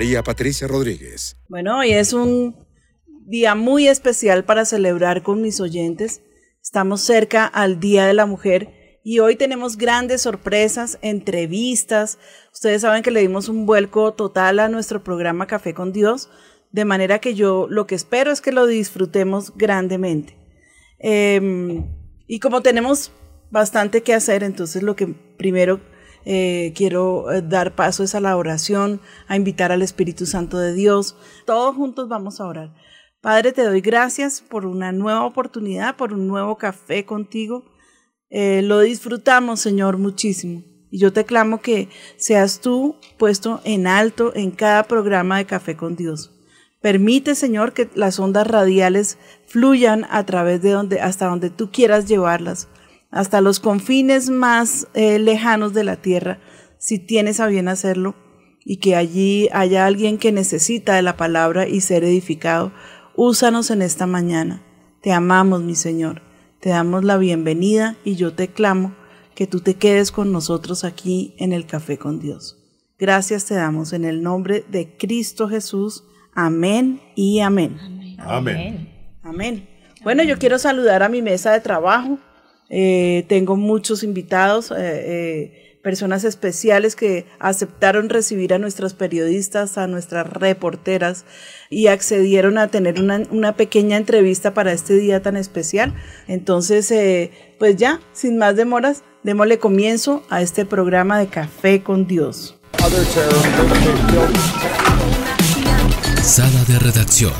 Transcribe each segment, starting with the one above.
María Patricia Rodríguez. Bueno, hoy es un día muy especial para celebrar con mis oyentes. Estamos cerca al Día de la Mujer y hoy tenemos grandes sorpresas, entrevistas. Ustedes saben que le dimos un vuelco total a nuestro programa Café con Dios, de manera que yo lo que espero es que lo disfrutemos grandemente. Eh, y como tenemos bastante que hacer, entonces lo que primero eh, quiero eh, dar paso a la oración, a invitar al Espíritu Santo de Dios. Todos juntos vamos a orar. Padre, te doy gracias por una nueva oportunidad, por un nuevo café contigo. Eh, lo disfrutamos, Señor, muchísimo. Y yo te clamo que seas tú puesto en alto en cada programa de Café con Dios. Permite, Señor, que las ondas radiales fluyan a través de donde, hasta donde tú quieras llevarlas, hasta los confines más eh, lejanos de la tierra, si tienes a bien hacerlo, y que allí haya alguien que necesita de la palabra y ser edificado. Úsanos en esta mañana. Te amamos, mi Señor. Te damos la bienvenida y yo te clamo que tú te quedes con nosotros aquí en el Café con Dios. Gracias te damos en el nombre de Cristo Jesús. Amén y amén. Amén. Amén. Bueno, yo quiero saludar a mi mesa de trabajo. Eh, tengo muchos invitados, eh, eh, personas especiales que aceptaron recibir a nuestras periodistas, a nuestras reporteras y accedieron a tener una, una pequeña entrevista para este día tan especial. Entonces, eh, pues ya, sin más demoras, démosle comienzo a este programa de Café con Dios. Sala de redacción.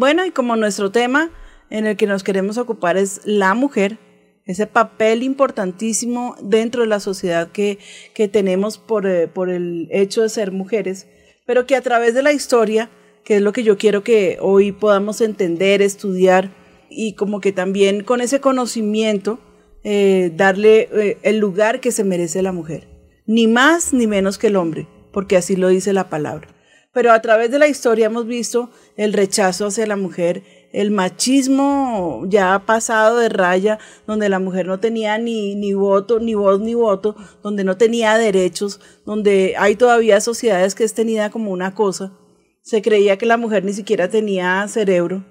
Bueno, y como nuestro tema en el que nos queremos ocupar es la mujer, ese papel importantísimo dentro de la sociedad que, que tenemos por, eh, por el hecho de ser mujeres, pero que a través de la historia, que es lo que yo quiero que hoy podamos entender, estudiar, y como que también con ese conocimiento eh, darle eh, el lugar que se merece la mujer, ni más ni menos que el hombre, porque así lo dice la palabra. Pero a través de la historia hemos visto el rechazo hacia la mujer, el machismo ya pasado de raya, donde la mujer no tenía ni, ni voto, ni voz ni voto, donde no tenía derechos, donde hay todavía sociedades que es tenida como una cosa. Se creía que la mujer ni siquiera tenía cerebro,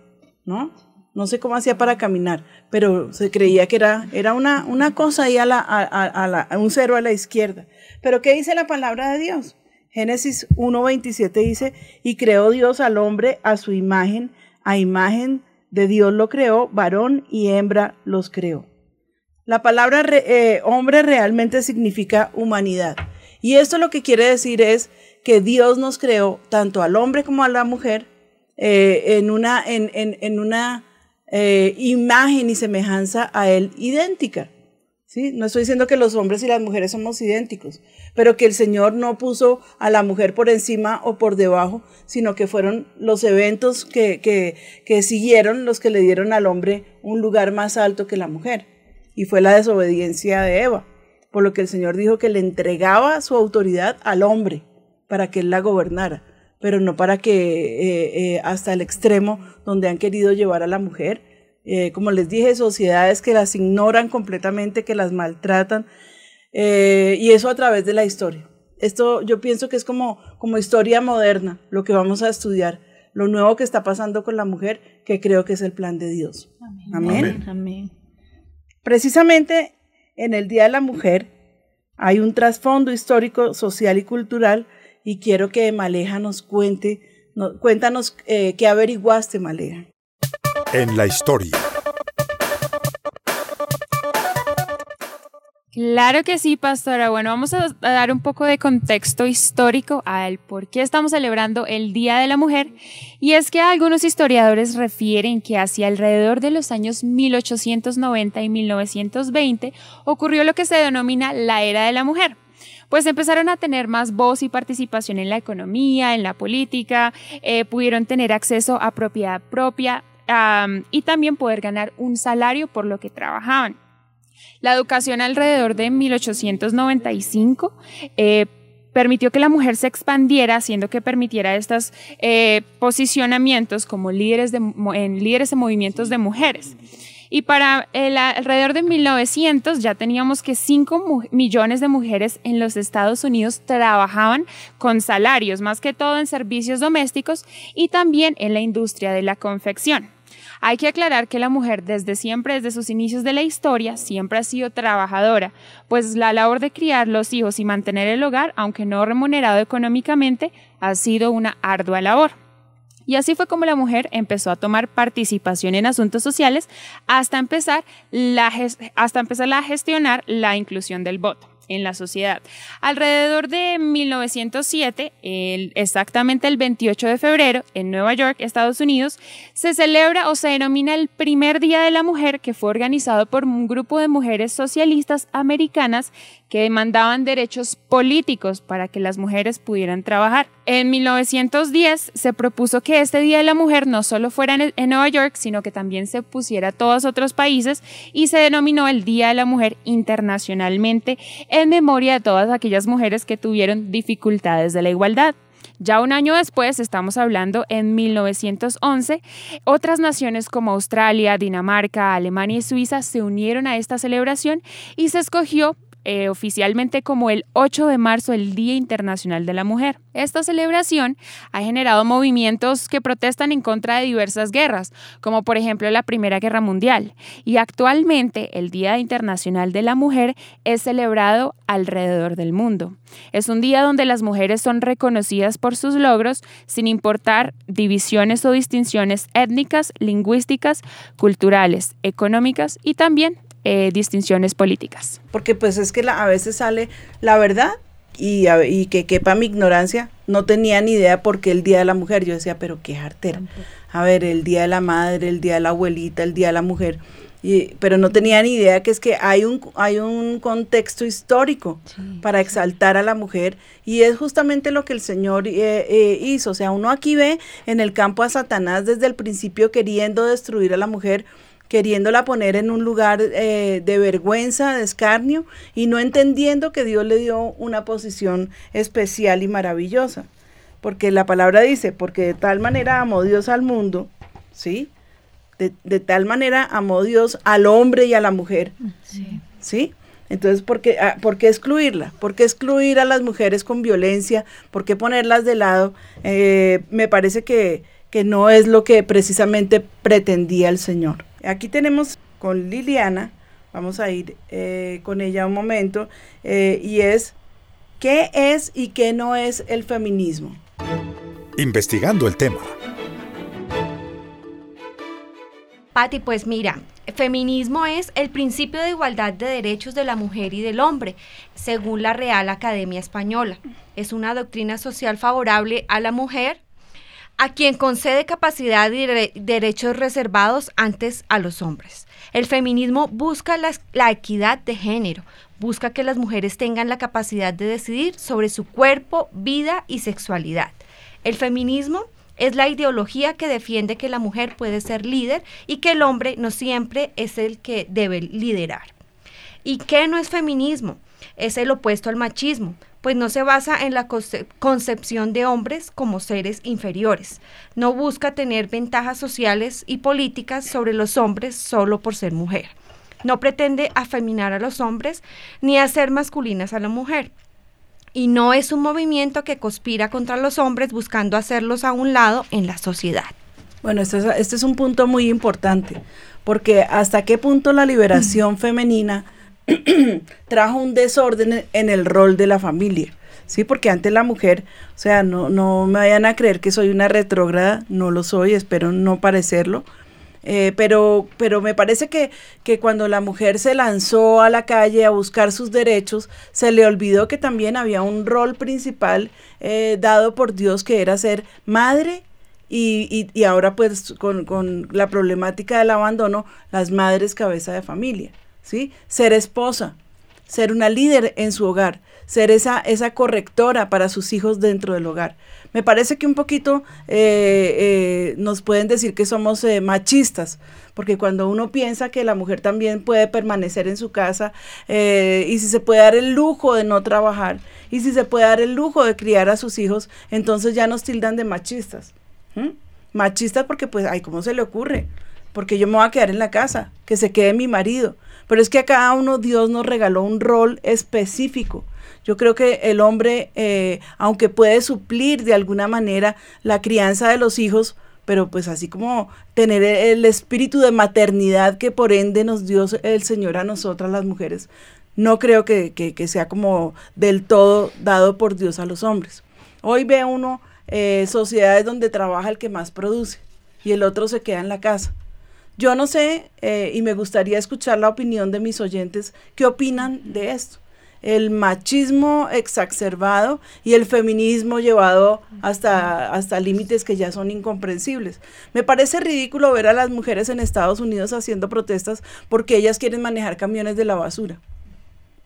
¿no? No sé cómo hacía para caminar, pero se creía que era, era una, una cosa ahí a, la, a, a- la- un cero a la izquierda. Pero ¿qué dice la palabra de Dios? Génesis 1.27 dice, y creó Dios al hombre a su imagen, a imagen de Dios lo creó, varón y hembra los creó. La palabra eh, hombre realmente significa humanidad. Y esto lo que quiere decir es que Dios nos creó tanto al hombre como a la mujer eh, en una, en, en- en una eh, imagen y semejanza a Él idéntica. ¿sí? No estoy diciendo que los hombres y las mujeres somos idénticos, pero que el Señor no puso a la mujer por encima o por debajo, sino que fueron los eventos que, que, que siguieron los que le dieron al hombre un lugar más alto que la mujer. Y fue la desobediencia de Eva, por lo que el Señor dijo que le entregaba su autoridad al hombre para que él la gobernara, pero no para que eh, eh, hasta el extremo donde han querido llevar a la mujer eh, como les dije, sociedades que las ignoran completamente, que las maltratan, eh, y eso a través de la historia. Esto yo pienso que es como, como historia moderna, lo que vamos a estudiar, lo nuevo que está pasando con la mujer, que creo que es el plan de Dios. Amén. Amén. Amén. Precisamente en el Día de la Mujer hay un trasfondo histórico, social y cultural y quiero que Maleja nos cuente, no- cuéntanos eh, qué averiguaste, Maleja. En la historia. Claro que sí, pastora. Bueno, vamos a, dar un poco de contexto histórico al por qué estamos celebrando el Día de la Mujer. Y es que algunos historiadores refieren que hacia alrededor de los años 1890 y 1920 ocurrió lo que se denomina la era de la mujer. Pues empezaron a tener más voz y participación en la economía, en la política, eh, pudieron tener acceso a propiedad propia y también poder ganar un salario por lo que trabajaban. La educación alrededor de 1895 eh, permitió que la mujer se expandiera, haciendo que permitiera estos eh, posicionamientos como líderes en líderes de movimientos de mujeres. Y para el alrededor de 1900 ya teníamos que 5 mu- millones de mujeres en los Estados Unidos trabajaban con salarios, más que todo en servicios domésticos y también en la industria de la confección. Hay que aclarar que la mujer desde siempre, desde sus inicios de la historia, siempre ha sido trabajadora, pues la labor de criar los hijos y mantener el hogar, aunque no remunerado económicamente, ha sido una ardua labor. Y así fue como la mujer empezó a tomar participación en asuntos sociales hasta empezar, hasta empezar a gestionar la inclusión del voto en la sociedad. Alrededor de 1907, el- exactamente el 28 de febrero, en Nueva York, Estados Unidos, se celebra o se denomina el primer Día de la Mujer que fue organizado por un grupo de mujeres socialistas americanas que demandaban derechos políticos para que las mujeres pudieran trabajar. En 1910 se propuso que este Día de la Mujer no solo fuera en, en Nueva York, sino que también se pusiera a todos otros países y se denominó el Día de la Mujer internacionalmente en memoria de todas aquellas mujeres que tuvieron dificultades de la igualdad. Ya un año después, estamos hablando en 1911, otras naciones como Australia, Dinamarca, Alemania y Suiza se unieron a esta celebración y se escogió eh, oficialmente como el 8 de marzo, el Día Internacional de la Mujer. Esta celebración ha generado movimientos que protestan en contra de diversas guerras, como por ejemplo la Primera Guerra Mundial, y actualmente el Día Internacional de la Mujer es celebrado alrededor del mundo. Es un día donde las mujeres son reconocidas por sus logros sin importar divisiones o distinciones étnicas, lingüísticas, culturales, económicas y también eh, distinciones políticas. Porque pues es que la- a veces sale la verdad y, a- y que quepa mi ignorancia, no tenía ni idea por qué el Día de la Mujer. Yo decía, pero qué jartera. A ver, el Día de la Madre, el Día de la Abuelita, el Día de la Mujer. Y, pero no tenía ni idea que es que hay un, hay un contexto histórico para exaltar a la mujer y es justamente lo que el Señor eh, eh, hizo. O sea, uno aquí ve en el campo a Satanás desde el principio queriendo destruir a la mujer queriéndola poner en un lugar eh, de vergüenza, de escarnio, y no entendiendo que Dios le dio una posición especial y maravillosa. Porque la palabra dice, porque de tal manera amó Dios al mundo, ¿sí? De, de tal manera amó Dios al hombre y a la mujer, ¿sí? Entonces, ¿por qué, ah, ¿por qué excluirla? ¿Por qué excluir a las mujeres con violencia? ¿Por qué ponerlas de lado? Eh, me parece que, que no es lo que precisamente pretendía el Señor. Aquí tenemos con Liliana, vamos a ir eh, con ella un momento, eh, y es, ¿qué es y qué no es el feminismo? Investigando el tema. Pati, pues mira, feminismo es el principio de igualdad de derechos de la mujer y del hombre, según la Real Academia Española. Es una doctrina social favorable a la mujer, a quien concede capacidad y dere- derechos reservados antes a los hombres. El feminismo busca la, la equidad de género, busca que las mujeres tengan la capacidad de decidir sobre su cuerpo, vida y sexualidad. El feminismo es la ideología que defiende que la mujer puede ser líder y que el hombre no siempre es el que debe liderar. ¿Y qué no es feminismo? Es el opuesto al machismo, pues no se basa en la conce- concepción de hombres como seres inferiores. No busca tener ventajas sociales y políticas sobre los hombres solo por ser mujer. No pretende afeminar a los hombres ni hacer masculinas a la mujer. Y no es un movimiento que conspira contra los hombres buscando hacerlos a un lado en la sociedad. Bueno, este es, este es un punto muy importante, porque hasta qué punto la liberación femenina trajo un desorden en el rol de la familia. Sí, porque antes la mujer, o sea, no, no me vayan a creer que soy una retrógrada, no lo soy, espero no parecerlo. Eh, pero, pero me parece que, que cuando la mujer se lanzó a la calle a buscar sus derechos, se le olvidó que también había un rol principal eh, dado por Dios que era ser madre y, y, y ahora pues con, con la problemática del abandono, las madres cabeza de familia, ¿sí? Ser esposa, ser una líder en su hogar, ser esa, esa correctora para sus hijos dentro del hogar. Me parece que un poquito eh, eh, nos pueden decir que somos eh, machistas, porque cuando uno piensa que la mujer también puede permanecer en su casa eh, y si se puede dar el lujo de no trabajar y si se puede dar el lujo de criar a sus hijos, entonces ya nos tildan de machistas. Machistas porque pues, ay, ¿cómo se le ocurre? Porque yo me voy a quedar en la casa, que se quede mi marido. Pero es que a cada uno Dios nos regaló un rol específico. Yo creo que el hombre, eh, aunque puede suplir de alguna manera la crianza de los hijos, pero pues así como tener el espíritu de maternidad que por ende nos dio el Señor a nosotras las mujeres, no creo que, que- sea como del todo dado por Dios a los hombres. Hoy ve uno eh, sociedades donde trabaja el que más produce y el otro se queda en la casa. Yo no sé, eh, y me gustaría escuchar la opinión de mis oyentes, ¿qué opinan de esto? El machismo exacerbado y el feminismo llevado hasta, hasta límites que ya son incomprensibles. Me parece ridículo ver a las mujeres en Estados Unidos haciendo protestas porque ellas quieren manejar camiones de la basura.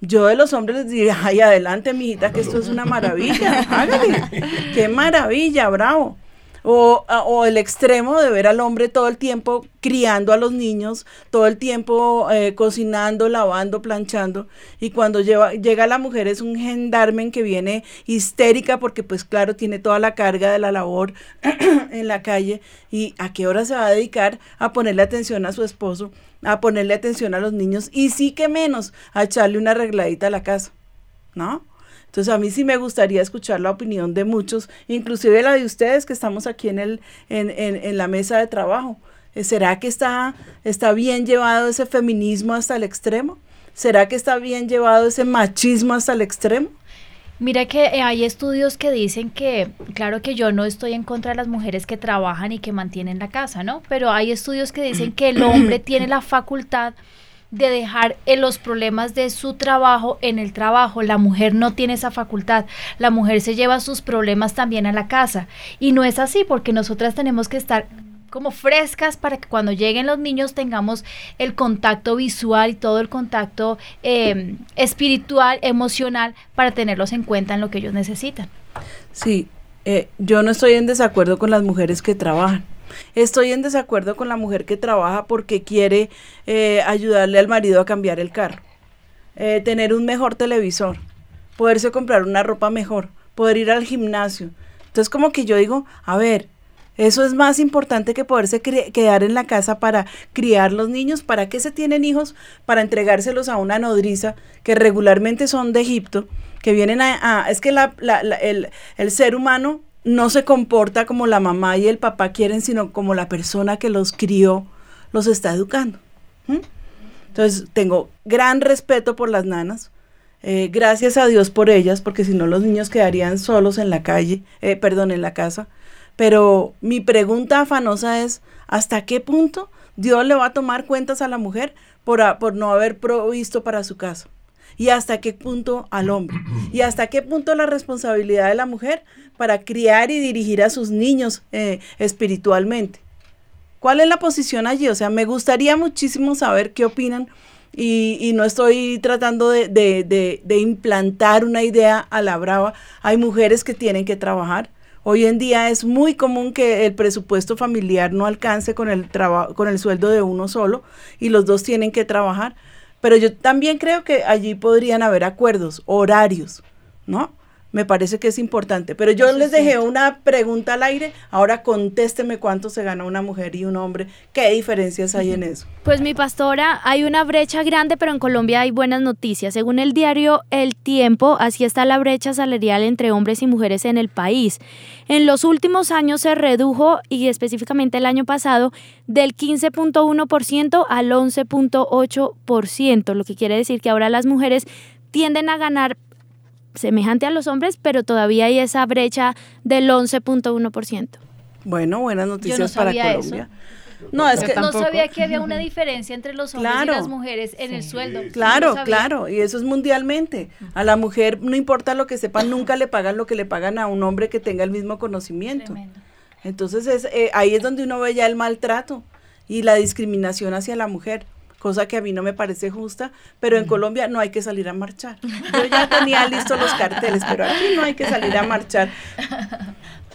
Yo de los hombres les diría, ay, adelante, mijita, que esto es una maravilla, hágale, qué maravilla, bravo. O, o el extremo de ver al hombre todo el tiempo criando a los niños, todo el tiempo eh, cocinando, lavando, planchando, y cuando llega la mujer es un gendarme que viene histérica porque pues claro, tiene toda la carga de la labor en la calle, y a qué hora se va a dedicar a ponerle atención a su esposo, a ponerle atención a los niños, y sí que menos a echarle una arregladita a la casa, ¿no? Entonces a mí sí me gustaría escuchar la opinión de muchos, inclusive la de ustedes que estamos aquí en, el, en, en, en la mesa de trabajo. Eh, ¿Será que está, está bien llevado ese feminismo hasta el extremo? ¿Será que está bien llevado ese machismo hasta el extremo? Mira que eh, hay estudios que dicen que, claro que yo no estoy en contra de las mujeres que trabajan y que mantienen la casa, ¿no? Pero hay estudios que dicen que el hombre tiene la facultad de dejar eh, los problemas de su trabajo en el trabajo. La mujer no tiene esa facultad. La mujer se lleva sus problemas también a la casa. Y no es así porque nosotras tenemos que estar como frescas para que cuando lleguen los niños tengamos el contacto visual y todo el contacto eh, espiritual, emocional, para tenerlos en cuenta en lo que ellos necesitan. Sí, eh, yo no estoy en desacuerdo con las mujeres que trabajan. Estoy en desacuerdo con la mujer que trabaja porque quiere eh, ayudarle al marido a cambiar el carro, eh, tener un mejor televisor, poderse comprar una ropa mejor, poder ir al gimnasio. Entonces como que yo digo, a ver, eso es más importante que poderse quedar en la casa para criar los niños. ¿Para qué se tienen hijos? Para entregárselos a una nodriza que regularmente son de Egipto, que vienen a... es que la- el, el ser humano no se comporta como la mamá y el papá quieren, sino como la persona que los crió los está educando. Entonces tengo gran respeto por las nanas. eh, gracias a Dios por ellas, porque si no los niños quedarían solos en la calle, eh, perdón, en la casa. Pero mi pregunta afanosa es, ¿hasta qué punto Dios le va a tomar cuentas a la mujer por, por no haber provisto para su casa? ¿Y hasta qué punto al hombre? ¿Y hasta qué punto la responsabilidad de la mujer para criar y dirigir a sus niños eh, espiritualmente? ¿Cuál es la posición allí? O sea, me gustaría muchísimo saber qué opinan y, no estoy tratando de, implantar una idea a la brava. Hay mujeres que tienen que trabajar. Hoy en día es muy común que el presupuesto familiar no alcance con el, con el sueldo de uno solo y los dos tienen que trabajar. Pero yo también creo que allí podrían haber acuerdos, horarios, ¿no? Me parece que es importante. Pero yo Eso les es dejé cierto. una pregunta al aire, ahora contésteme cuánto se gana una mujer y un hombre, qué diferencias hay en eso. Pues mi pastora, hay una brecha grande, pero en Colombia hay buenas noticias. Según el diario El Tiempo, así está la brecha salarial entre hombres y mujeres en el país. En los últimos años se redujo, y específicamente el año pasado, del 15.1% al 11.8%, lo que quiere decir que ahora las mujeres tienden a ganar semejante a los hombres, pero todavía hay esa brecha del 11.1%. Bueno, buenas noticias sabía para eso. Colombia. No, es que No sabía que había una diferencia entre los hombres Claro. y las mujeres en el sueldo. No Claro, claro, y eso es mundialmente. A la mujer, no importa lo que sepa, nunca le pagan lo que le pagan a un hombre que tenga el mismo conocimiento. Tremendo. Entonces es, eh, ahí es donde uno ve ya el maltrato y la discriminación hacia la mujer, cosa que a mí no me parece justa, pero en Colombia no hay que salir a marchar. Yo ya tenía listos los carteles, pero aquí no hay que salir a marchar.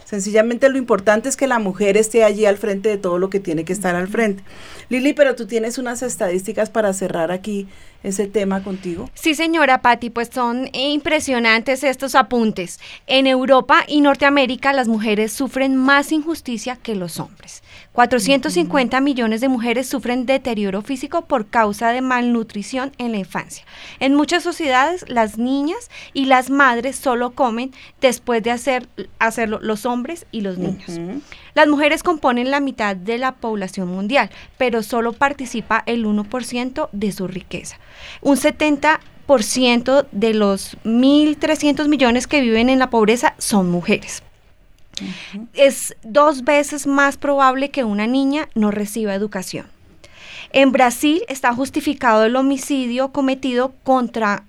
Sencillamente lo importante es que la mujer esté allí al frente de todo lo que tiene que estar al frente. Lili, pero tú tienes unas estadísticas para cerrar aquí ese tema contigo. Sí, señora Patti, pues son impresionantes estos apuntes. En Europa y Norteamérica las mujeres sufren más injusticia que los hombres. 450 millones de mujeres sufren deterioro físico por causa de malnutrición en la infancia. En muchas sociedades las niñas y las madres solo comen después de hacer, hacerlo los hombres y los niños. Las mujeres componen la mitad de la población mundial, pero solo participa el 1% de su riqueza. Un 70% de los 1.300 millones que viven en la pobreza son mujeres. Es dos veces más probable que una niña no reciba educación. En Brasil está justificado el homicidio cometido contra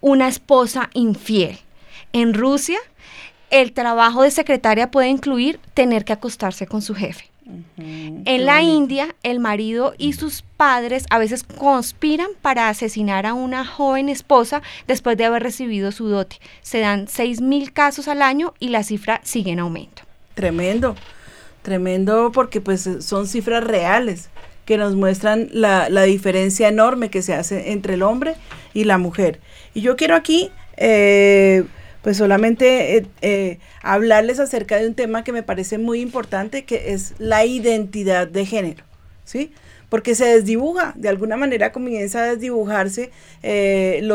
una esposa infiel. En Rusia, el trabajo de secretaria puede incluir tener que acostarse con su jefe. En la India, el marido y sus padres a veces conspiran para asesinar a una joven esposa después de haber recibido su dote. Se dan 6.000 casos al año y la cifra sigue en aumento. Tremendo, tremendo porque pues son cifras reales que nos muestran la, la diferencia enorme que se hace entre el hombre y la mujer. Y yo quiero aquí eh, pues solamente eh, eh, hablarles acerca de un tema que me parece muy importante, que es la identidad de género, ¿sí? Porque se desdibuja, de alguna manera comienza a desdibujarse, eh,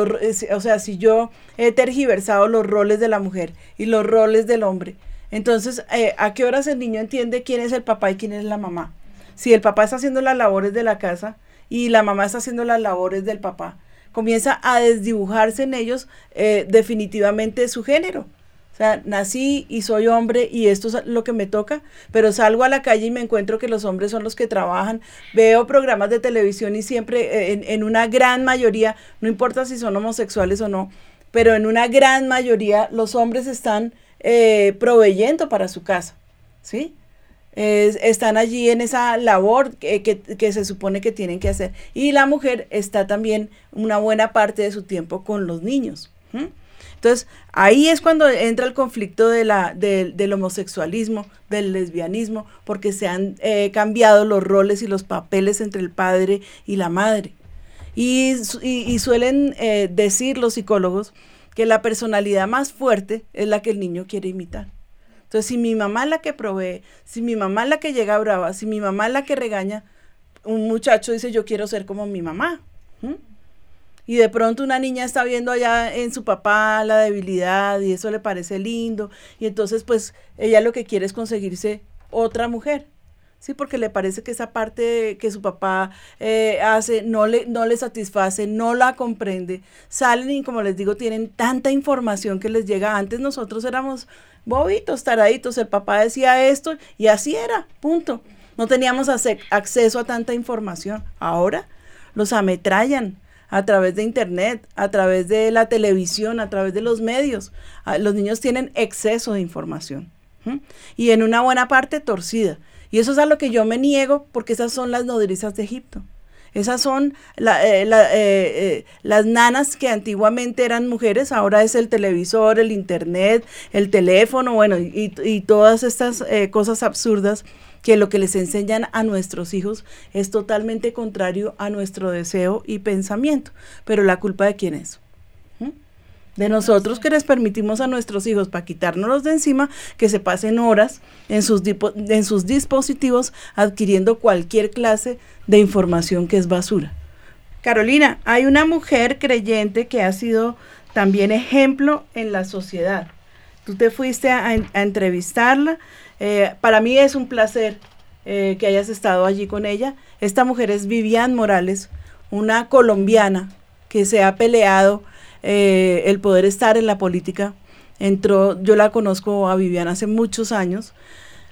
o sea, si yo he tergiversado los roles de la mujer y los roles del hombre, entonces, eh, ¿a qué horas el niño entiende quién es el papá y quién es la mamá? Si el papá está haciendo las labores de la casa y la mamá está haciendo las labores del papá, comienza a desdibujarse en ellos eh, definitivamente su género. O sea, nací y soy hombre y esto es lo que me toca, pero salgo a la calle y me encuentro que los hombres son los que trabajan. Veo programas de televisión y siempre eh, en, en una gran mayoría, no importa si son homosexuales o no, pero en una gran mayoría los hombres están eh, proveyendo para su casa, ¿sí? Es- están allí en esa labor que, que- se supone que tienen que hacer. Y la mujer está también una buena parte de su tiempo con los niños. Entonces, ahí es cuando entra el conflicto de la, del- homosexualismo, del lesbianismo, porque se han eh, cambiado los roles y los papeles entre el padre y la madre. Y- y suelen eh, decir los psicólogos que la personalidad más fuerte es la que el niño quiere imitar. Entonces, si mi mamá es la que provee, si mi mamá es la que llega brava, si mi mamá es la que regaña, un muchacho dice, yo quiero ser como mi mamá. Y de pronto una niña está viendo allá en su papá la debilidad y eso le parece lindo. Y entonces, pues, ella lo que quiere es conseguirse otra mujer. Sí, porque le parece que esa parte que su papá eh, hace no le, no le satisface, no la comprende. Salen y como les digo, tienen tanta información que les llega. Antes nosotros éramos bobitos, taraditos. El papá decía esto y así era, punto. No teníamos acceso a tanta información. Ahora los ametrallan a través de internet, a través de la televisión, a través de los medios. Ah, Los niños tienen exceso de información y en una buena parte torcida. Y eso es a lo que yo me niego porque esas son las nodrizas de Egipto. Esas son eh, eh, eh, las nanas que antiguamente eran mujeres, ahora es el televisor, el internet, el teléfono, bueno, y, y todas estas cosas absurdas que lo que les enseñan a nuestros hijos es totalmente contrario a nuestro deseo y pensamiento. Pero la culpa de quién es? De nosotros que les permitimos a nuestros hijos para quitárnoslos de encima que se pasen horas en sus, dispositivos adquiriendo cualquier clase de información que es basura. Carolina, hay una mujer creyente que ha sido también ejemplo en la sociedad. Tú te fuiste a, a entrevistarla. Eh, para mí es un placer eh, que hayas estado allí con ella. Esta mujer es Vivian Morales, una colombiana que se ha peleado eh, el poder estar en la política. Entró, yo la conozco a Vivian hace muchos años.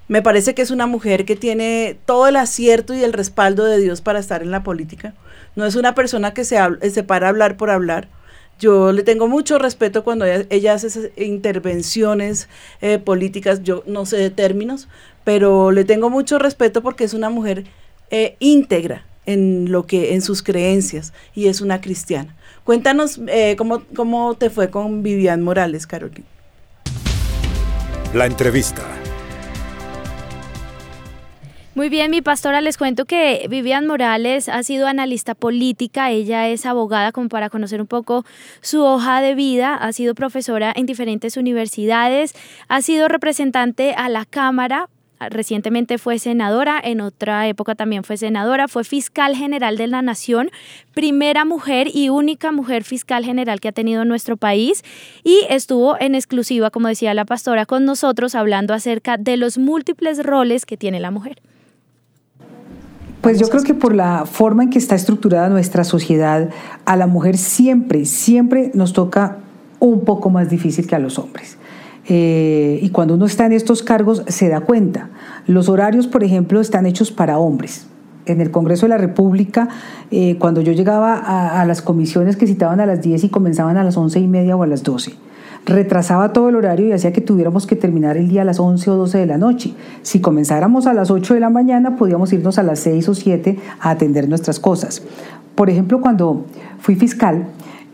Me parece que es una mujer que tiene todo el acierto y el respaldo de Dios para estar en la política. No es una persona que se, para hablar por hablar. Yo le tengo mucho respeto cuando ella, ella hace esas intervenciones eh, políticas, yo no sé de términos, pero le tengo mucho respeto porque es una mujer eh, íntegra en lo que en sus creencias y es una cristiana. Cuéntanos eh, cómo, cómo te fue con Vivian Morales, Carolina. La entrevista. Muy bien, mi pastora, les cuento que Vivian Morales ha sido analista política, ella es abogada como para conocer un poco su hoja de vida, ha sido profesora en diferentes universidades, ha sido representante a la Cámara, recientemente fue senadora, en otra época también fue senadora, fue fiscal general de la Nación, primera mujer y única mujer fiscal general que ha tenido nuestro país y estuvo en exclusiva, como decía la pastora, con nosotros hablando acerca de los múltiples roles que tiene la mujer. Pues yo creo que por la forma en que está estructurada nuestra sociedad, a la mujer siempre, siempre nos toca un poco más difícil que a los hombres. Eh, y cuando uno está en estos cargos se da cuenta. Los horarios, por ejemplo, están hechos para hombres. En el Congreso de la República, eh, cuando yo llegaba a, a las comisiones que citaban a las 10 y comenzaban a las 11 y media o a las 12, retrasaba todo el horario y hacía que tuviéramos que terminar el día a las 11 o 12 de la noche. Si comenzáramos a las 8 de la mañana, podíamos irnos a las 6 o 7 a atender nuestras cosas. Por ejemplo, cuando fui fiscal,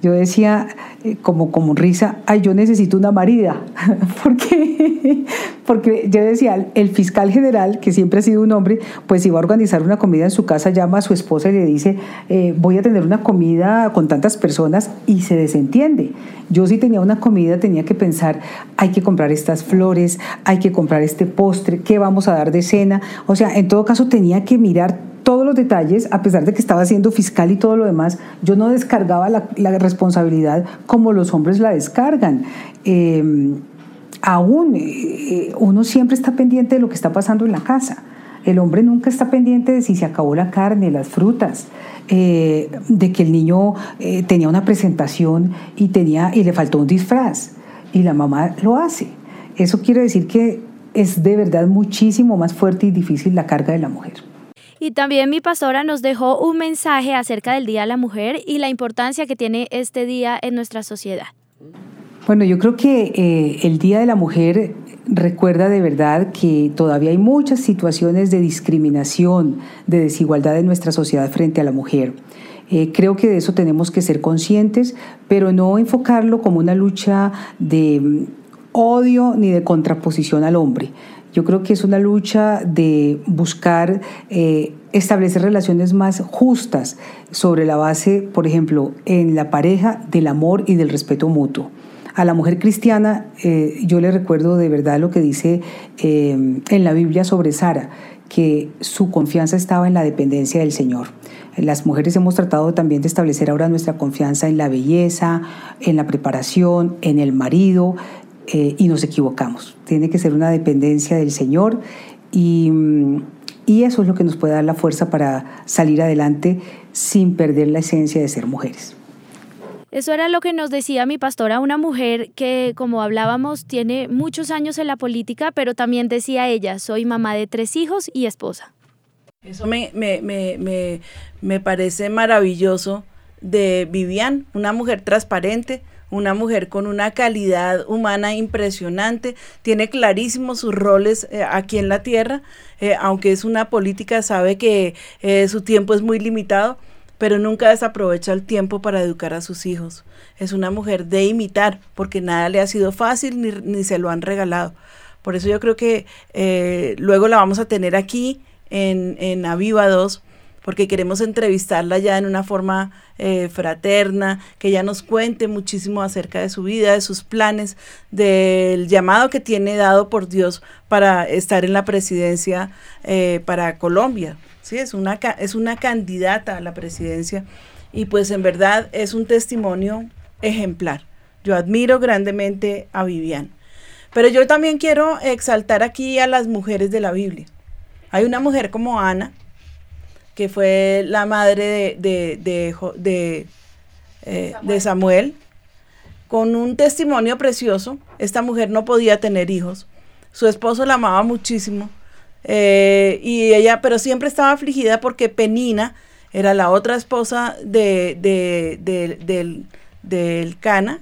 yo decía eh, como, como risa, ay, yo necesito una marida. ¿Por qué? Porque yo decía, el fiscal general, que siempre ha sido un hombre, pues iba a organizar una comida en su casa, llama a su esposa y le dice, eh, voy a tener una comida con tantas personas y se desentiende. Yo si tenía una comida tenía que pensar, hay que comprar estas flores, hay que comprar este postre, ¿qué vamos a dar de cena? O sea, en todo caso tenía que mirar todos los detalles, a pesar de que estaba siendo fiscal y todo lo demás, yo no descargaba la, responsabilidad como los hombres la descargan. Eh, aún eh, uno siempre está pendiente de lo que está pasando en la casa. El hombre nunca está pendiente de si se acabó la carne, las frutas, eh, de que el niño eh, tenía una presentación y, tenía, y le faltó un disfraz. Y la mamá lo hace. Eso quiere decir que es de verdad muchísimo más fuerte y difícil la carga de la mujer. Y también mi pastora nos dejó un mensaje acerca del Día de la Mujer y la importancia que tiene este día en nuestra sociedad. Bueno, yo creo que eh, el Día de la Mujer recuerda de verdad que todavía hay muchas situaciones de discriminación, de desigualdad en nuestra sociedad frente a la mujer. Eh, creo que de eso tenemos que ser conscientes, pero no enfocarlo como una lucha de mm, odio ni de contraposición al hombre. Yo creo que es una lucha de buscar eh, establecer relaciones más justas sobre la base, por ejemplo, en la pareja del amor y del respeto mutuo. A la mujer cristiana, eh, yo le recuerdo de verdad lo que dice eh, en la Biblia sobre Sara, que su confianza estaba en la dependencia del Señor. Las mujeres hemos tratado también de establecer ahora nuestra confianza en la belleza, en la preparación, en el marido, eh, y nos equivocamos. Tiene que ser una dependencia del Señor y, y eso es lo que nos puede dar la fuerza para salir adelante sin perder la esencia de ser mujeres. Eso era lo que nos decía mi pastora, una mujer que, como hablábamos, tiene muchos años en la política, pero también decía ella, soy mamá de tres hijos y esposa. Eso me, me, me, me, me parece maravilloso de Vivian, una mujer transparente, una mujer con una calidad humana impresionante, tiene clarísimos sus roles eh, aquí en la tierra, eh, aunque es una política, sabe que eh, su tiempo es muy limitado, pero nunca desaprovecha el tiempo para educar a sus hijos. Es una mujer de imitar, porque nada le ha sido fácil ni, ni se lo han regalado. Por eso yo creo que luego la vamos a tener aquí en, en Aviva 2 porque queremos entrevistarla ya en una forma eh, fraterna, que ella nos cuente muchísimo acerca de su vida, de sus planes, del llamado que tiene dado por Dios para estar en la presidencia eh, para Colombia. Sí, es una, es una candidata a la presidencia y pues en verdad es un testimonio ejemplar. Yo admiro grandemente a Vivian. Pero yo también quiero exaltar aquí a las mujeres de la Biblia. Hay una mujer como Ana, que fue la madre de, de, de eh, Samuel, con un testimonio precioso. Esta mujer no podía tener hijos. Su esposo la amaba muchísimo. eh, y ella, pero siempre estaba afligida porque Penina era la otra esposa de, de- de- del, del Cana,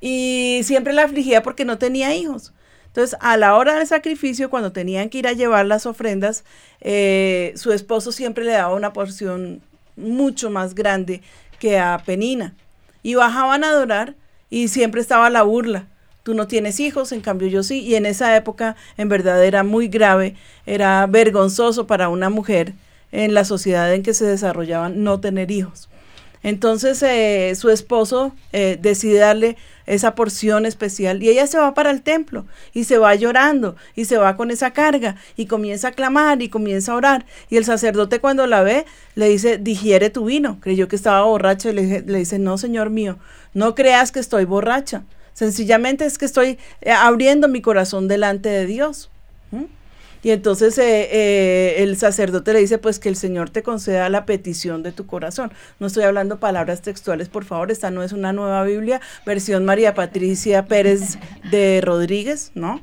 y siempre la afligía porque no tenía hijos. Entonces, a la hora del sacrificio, cuando tenían que ir a llevar las ofrendas, eh, su esposo siempre le daba una porción mucho más grande que a Penina. Y bajaban a adorar y siempre estaba la burla. Tú no tienes hijos, en cambio yo sí. Y en esa época, en verdad, era muy grave, era vergonzoso para una mujer en la sociedad en que se desarrollaban no tener hijos. Entonces eh, su esposo eh, decide darle esa porción especial y ella se va para el templo y se va llorando y se va con esa carga y comienza a clamar y comienza a orar. Y el sacerdote cuando la ve le dice, digiere tu vino. Creyó que estaba borracha y le, le dice, no, señor mío, no creas que estoy borracha. Sencillamente es que estoy eh, abriendo mi corazón delante de Dios. ¿Mm? Y entonces eh, eh, el sacerdote le dice, pues que el Señor te conceda la petición de tu corazón. No estoy hablando palabras textuales, por favor, esta no es una nueva Biblia, versión María Patricia Pérez de Rodríguez, ¿no?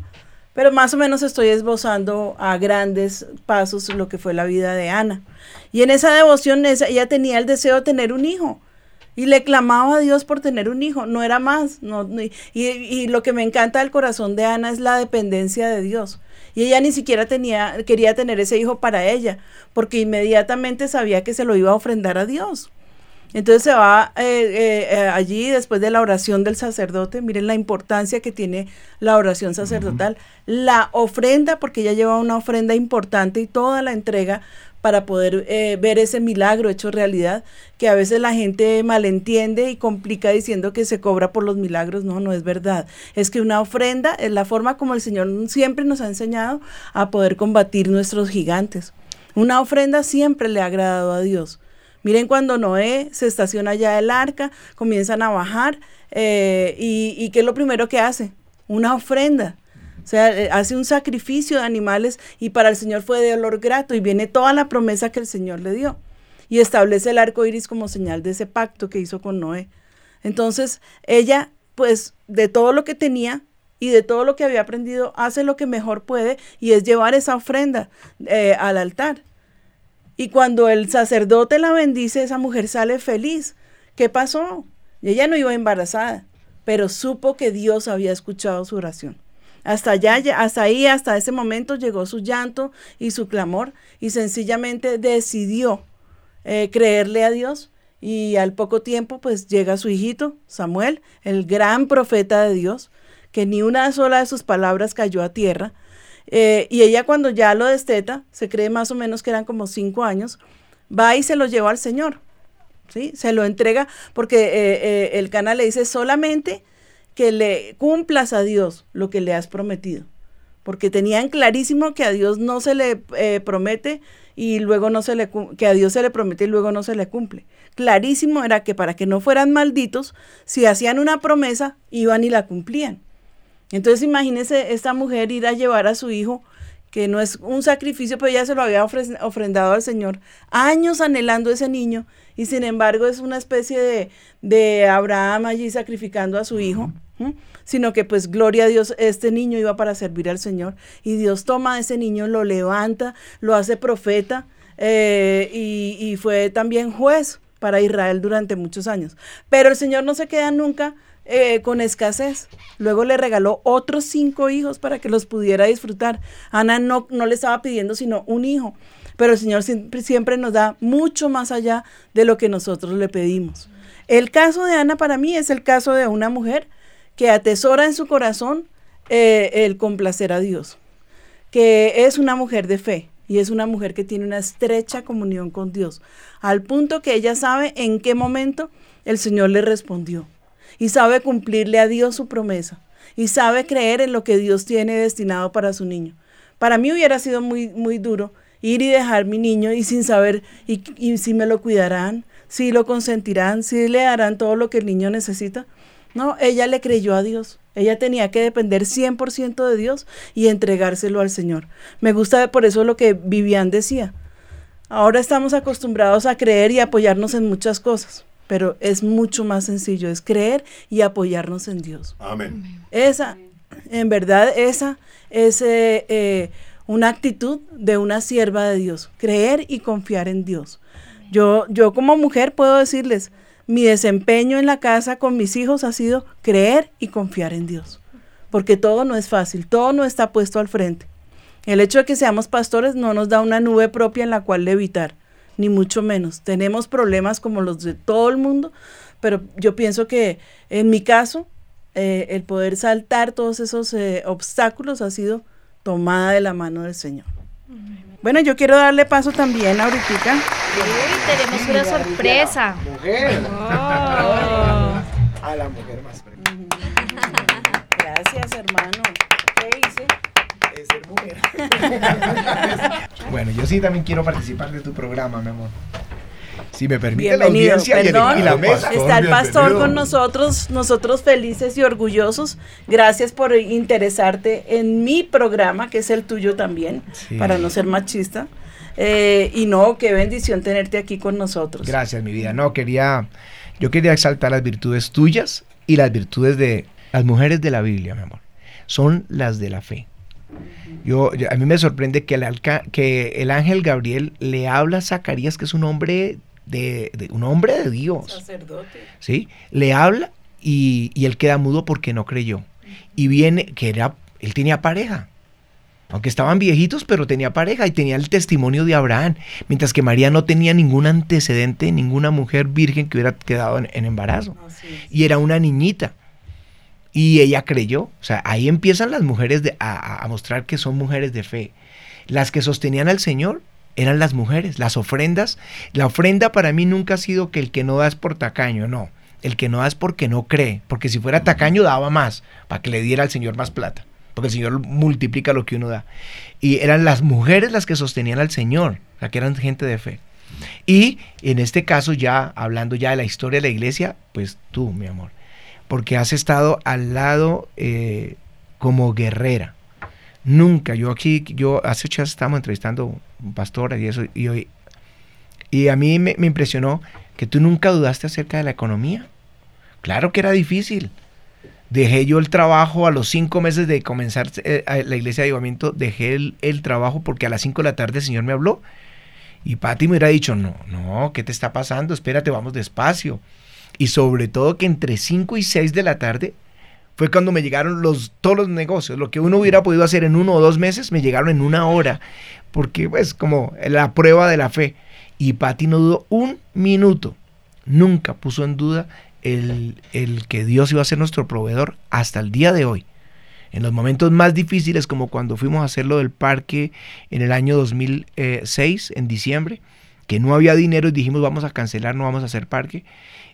Pero más o menos estoy esbozando a grandes pasos lo que fue la vida de Ana. Y en esa devoción ella tenía el deseo de tener un hijo. Y le clamaba a Dios por tener un hijo, no era más. No- y, y lo que me encanta del corazón de Ana es la dependencia de Dios. Y ella ni siquiera tenía, quería tener ese hijo para ella, porque inmediatamente sabía que se lo iba a ofrendar a Dios. Entonces se va eh, eh, eh, allí después de la oración del sacerdote. Miren la importancia que tiene la oración sacerdotal. La ofrenda, porque ella lleva una ofrenda importante y toda la entrega para poder eh, ver ese milagro hecho realidad, que a veces la gente malentiende y complica diciendo que se cobra por los milagros. No, no es verdad. Es que una ofrenda es la forma como el Señor siempre nos ha enseñado a poder combatir nuestros gigantes. Una ofrenda siempre le ha agradado a Dios. Miren cuando Noé se estaciona allá el arca, comienzan a bajar eh, y, y ¿qué es lo primero que hace? Una ofrenda. O sea, eh, hace un sacrificio de animales y para el Señor fue de olor grato y viene toda la promesa que el Señor le dio. Y establece el arco iris como señal de ese pacto que hizo con Noé. Entonces, ella, pues, de todo lo que tenía y de todo lo que había aprendido, hace lo que mejor puede y es llevar esa ofrenda eh, al altar. Y cuando el sacerdote la bendice, esa mujer sale feliz. ¿Qué pasó? Y ella no iba embarazada, pero supo que Dios había escuchado su oración. Hasta allá, hasta ahí, hasta ese momento llegó su llanto y su clamor y sencillamente decidió eh, creerle a Dios y al poco tiempo pues llega su hijito Samuel, el gran profeta de Dios, que ni una sola de sus palabras cayó a tierra. Eh, y ella cuando ya lo desteta, se cree más o menos que eran como cinco años, va y se lo lleva al Señor. ¿sí? Se lo entrega porque eh, el canal le dice solamente que le cumplas a Dios lo que le has prometido. Porque tenían clarísimo que a Dios no se le eh, promete y luego no se le que a Dios se le promete y luego no se le cumple. Clarísimo era que para que no fueran malditos, si hacían una promesa, iban y la cumplían. Entonces imagínese esta mujer ir a llevar a su hijo, que no es un sacrificio, pero ella se lo había ofre- ofrendado al Señor, años anhelando ese niño, y sin embargo es una especie de, de Abraham allí sacrificando a su hijo, sino que pues gloria a Dios, este niño iba para servir al Señor, y Dios toma a ese niño, lo levanta, lo hace profeta, eh, y, y fue también juez para Israel durante muchos años. Pero el Señor no se queda nunca eh, con escasez. Luego le regaló otros cinco hijos para que los pudiera disfrutar. Ana no, no le estaba pidiendo sino un hijo, pero el Señor siempre, siempre nos da mucho más allá de lo que nosotros le pedimos. El caso de Ana para mí es el caso de una mujer que atesora en su corazón eh, el complacer a Dios, que es una mujer de fe, y es una mujer que tiene una estrecha comunión con Dios, al punto que ella sabe en qué momento el Señor le respondió y sabe cumplirle a Dios su promesa y sabe creer en lo que Dios tiene destinado para su niño. Para mí hubiera sido muy, muy duro ir y dejar mi niño y sin saber y, y si me lo cuidarán, si lo consentirán, si le darán todo lo que el niño necesita. No, ella le creyó a Dios. Ella tenía que depender 100% de Dios y entregárselo al Señor. Me gusta por eso lo que Vivian decía. Ahora estamos acostumbrados a creer y apoyarnos en muchas cosas, pero es mucho más sencillo, es creer y apoyarnos en Dios. Amén. Esa, en verdad, esa es eh, eh, una actitud de una sierva de Dios, creer y confiar en Dios. Yo, yo como mujer puedo decirles, mi desempeño en la casa con mis hijos ha sido creer y confiar en Dios, porque todo no es fácil, todo no está puesto al frente. El hecho de que seamos pastores no nos da una nube propia en la cual levitar, ni mucho menos. Tenemos problemas como los de todo el mundo, pero yo pienso que en mi caso, eh, el poder saltar todos esos eh, obstáculos ha sido tomada de la mano del Señor. Bueno, yo quiero darle paso también ahorita. Uy, tenemos una sorpresa. Mujer. Oh. A la mujer más premiada. Gracias, hermano. ¿Qué hice? Es ser mujer. bueno, yo sí también quiero participar de tu programa, mi amor. Si me permite la Bienvenido, audiencia y, el- perdón. y la mesa. Está el pastor Bienvenido. con nosotros, nosotros felices y orgullosos. Gracias por interesarte en mi programa, que es el tuyo también, Sí. para no ser machista. Eh, y no, qué bendición tenerte aquí con nosotros. Gracias, mi vida. No, quería, yo quería exaltar las virtudes tuyas y las virtudes de las mujeres de la Biblia, mi amor. Son las de la fe. Yo, yo- a mí me sorprende que el, alca- que el ángel Gabriel le habla a Zacarías, que es un hombre de, de- un hombre de Dios. Sacerdote. ¿sí? Le habla y, y él queda mudo porque no creyó. Y viene, que era, él tenía pareja. Aunque estaban viejitos, pero tenía pareja y tenía el testimonio de Abraham. Mientras que María no tenía ningún antecedente, ninguna mujer virgen que hubiera quedado en, en embarazo. Y era una niñita. Y ella creyó. O sea, ahí empiezan las mujeres de- a, a- a mostrar que son mujeres de fe. Las que sostenían al Señor eran las mujeres, las ofrendas. La ofrenda para mí nunca ha sido que el que no da es por tacaño, no. El que no da es porque no cree. Porque si fuera tacaño daba más, para que le diera al Señor más plata. Porque el Señor multiplica lo que uno da. Y eran las mujeres las que sostenían al Señor, o sea, que eran gente de fe. Y en este caso, ya hablando ya de la historia de la iglesia, pues tú, mi amor, porque has estado al lado eh, como guerrera. Nunca, yo aquí, yo hace ocho estábamos entrevistando pastoras y eso, y, hoy- y a mí me impresionó que tú nunca dudaste acerca de la economía. Claro que era difícil. Dejé yo el trabajo a los cinco meses de comenzar eh, la iglesia de avivamiento, dejé el, el trabajo porque a las cinco de la tarde el Señor me habló. Y Pati me hubiera dicho, no, no, ¿qué te está pasando? Espérate, vamos despacio. Y sobre todo que entre 5 y 6 de la tarde fue cuando me llegaron los, todos los negocios. Lo que uno hubiera podido hacer en uno o dos meses, me llegaron en una hora. Porque pues como la prueba de la fe. Y Pati no dudó un minuto. Nunca puso en duda el, el que Dios iba a ser nuestro proveedor hasta el día de hoy. En los momentos más difíciles, como cuando fuimos a hacer lo del parque en el año 2006, en diciembre, que no había dinero y dijimos vamos a cancelar, no vamos a hacer parque,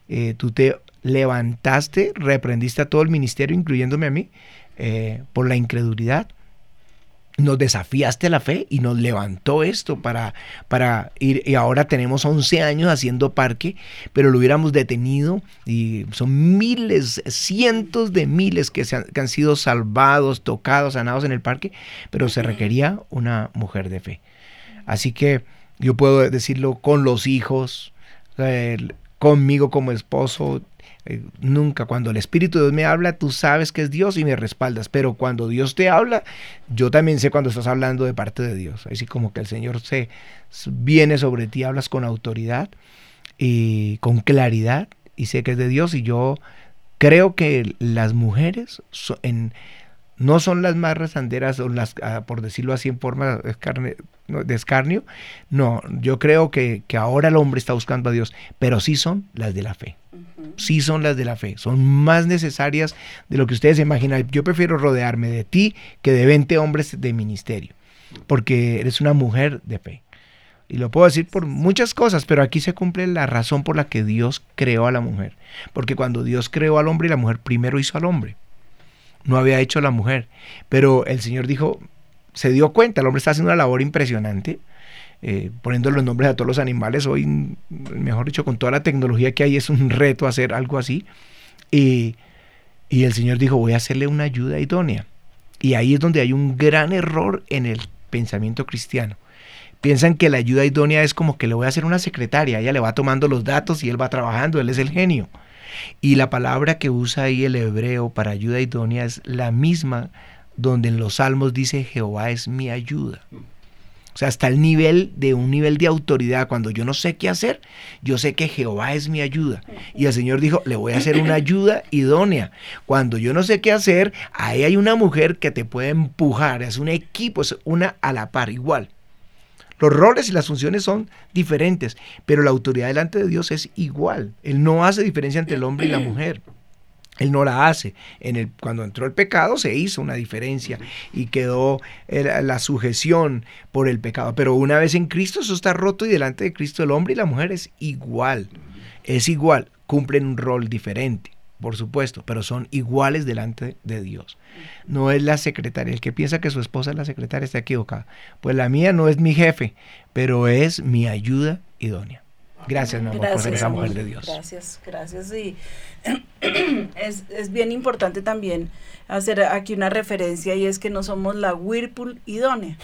eh, tú te levantaste, reprendiste a todo el ministerio, incluyéndome a mí, eh, por la incredulidad. Nos desafiaste a la fe y nos levantó esto para, para ir. Y ahora tenemos 11 años haciendo parque, pero lo hubiéramos detenido y son miles, cientos de miles que, se han, que han sido salvados, tocados, sanados en el parque, pero se requería una mujer de fe. Así que yo puedo decirlo con los hijos, eh, conmigo como esposo, eh, nunca. Cuando el Espíritu de Dios me habla, tú sabes que es Dios y me respaldas. Pero cuando Dios te habla, yo también sé cuando estás hablando de parte de Dios. Así como que el Señor se viene sobre ti, hablas con autoridad y con claridad y sé que es de Dios. Y yo creo que las mujeres en, no son las más rezanderas o las, ah, por decirlo así en forma de no, de escarnio. No, yo creo que, que ahora el hombre está buscando a Dios, pero sí son las de la fe. Sí son las de la fe, son más necesarias de lo que ustedes se imaginan. Yo prefiero rodearme de ti que de 20 hombres de ministerio. porque eres una mujer de fe. Y lo puedo decir por muchas cosas, pero aquí se cumple la razón por la que Dios creó a la mujer. Porque cuando Dios creó al hombre y la mujer, primero hizo al hombre. No había hecho la mujer. Pero el Señor dijo, se dio cuenta, el hombre está haciendo una labor impresionante, eh, poniendo los nombres a todos los animales. Hoy, mejor dicho, con toda la tecnología que hay, es un reto hacer algo así. Y, y el Señor dijo, voy a hacerle una ayuda idónea. Y ahí es donde hay un gran error en el pensamiento cristiano. Piensan que la ayuda idónea es como que le voy a hacer una secretaria, ella le va tomando los datos y él va trabajando, él es el genio. Y la palabra que usa ahí el hebreo para ayuda idónea es la misma donde en los salmos dice Jehová es mi ayuda. O sea, hasta el nivel de un nivel de autoridad. Cuando yo no sé qué hacer, yo sé que Jehová es mi ayuda. Y el Señor dijo, le voy a hacer una ayuda idónea. Cuando yo no sé qué hacer, ahí hay una mujer que te puede empujar. Es un equipo, es una a la par, igual. Los roles y las funciones son diferentes, pero la autoridad delante de Dios es igual. Él no hace diferencia entre el hombre y la mujer. Él no la hace. En el, cuando entró el pecado se hizo una diferencia y quedó el- la sujeción por el pecado. Pero una vez en Cristo eso está roto y delante de Cristo el hombre y la mujer es igual. Es igual. Cumplen un rol diferente, por supuesto, pero son iguales delante de Dios. No es la secretaria. El que piensa que su esposa es la secretaria está equivocado. Pues la mía no es mi jefe, pero es mi ayuda idónea. Gracias, mi amor, por ser esa mujer de Dios. Gracias, gracias. Y es, es bien importante también hacer aquí una referencia y es que no somos la Whirlpool idónea.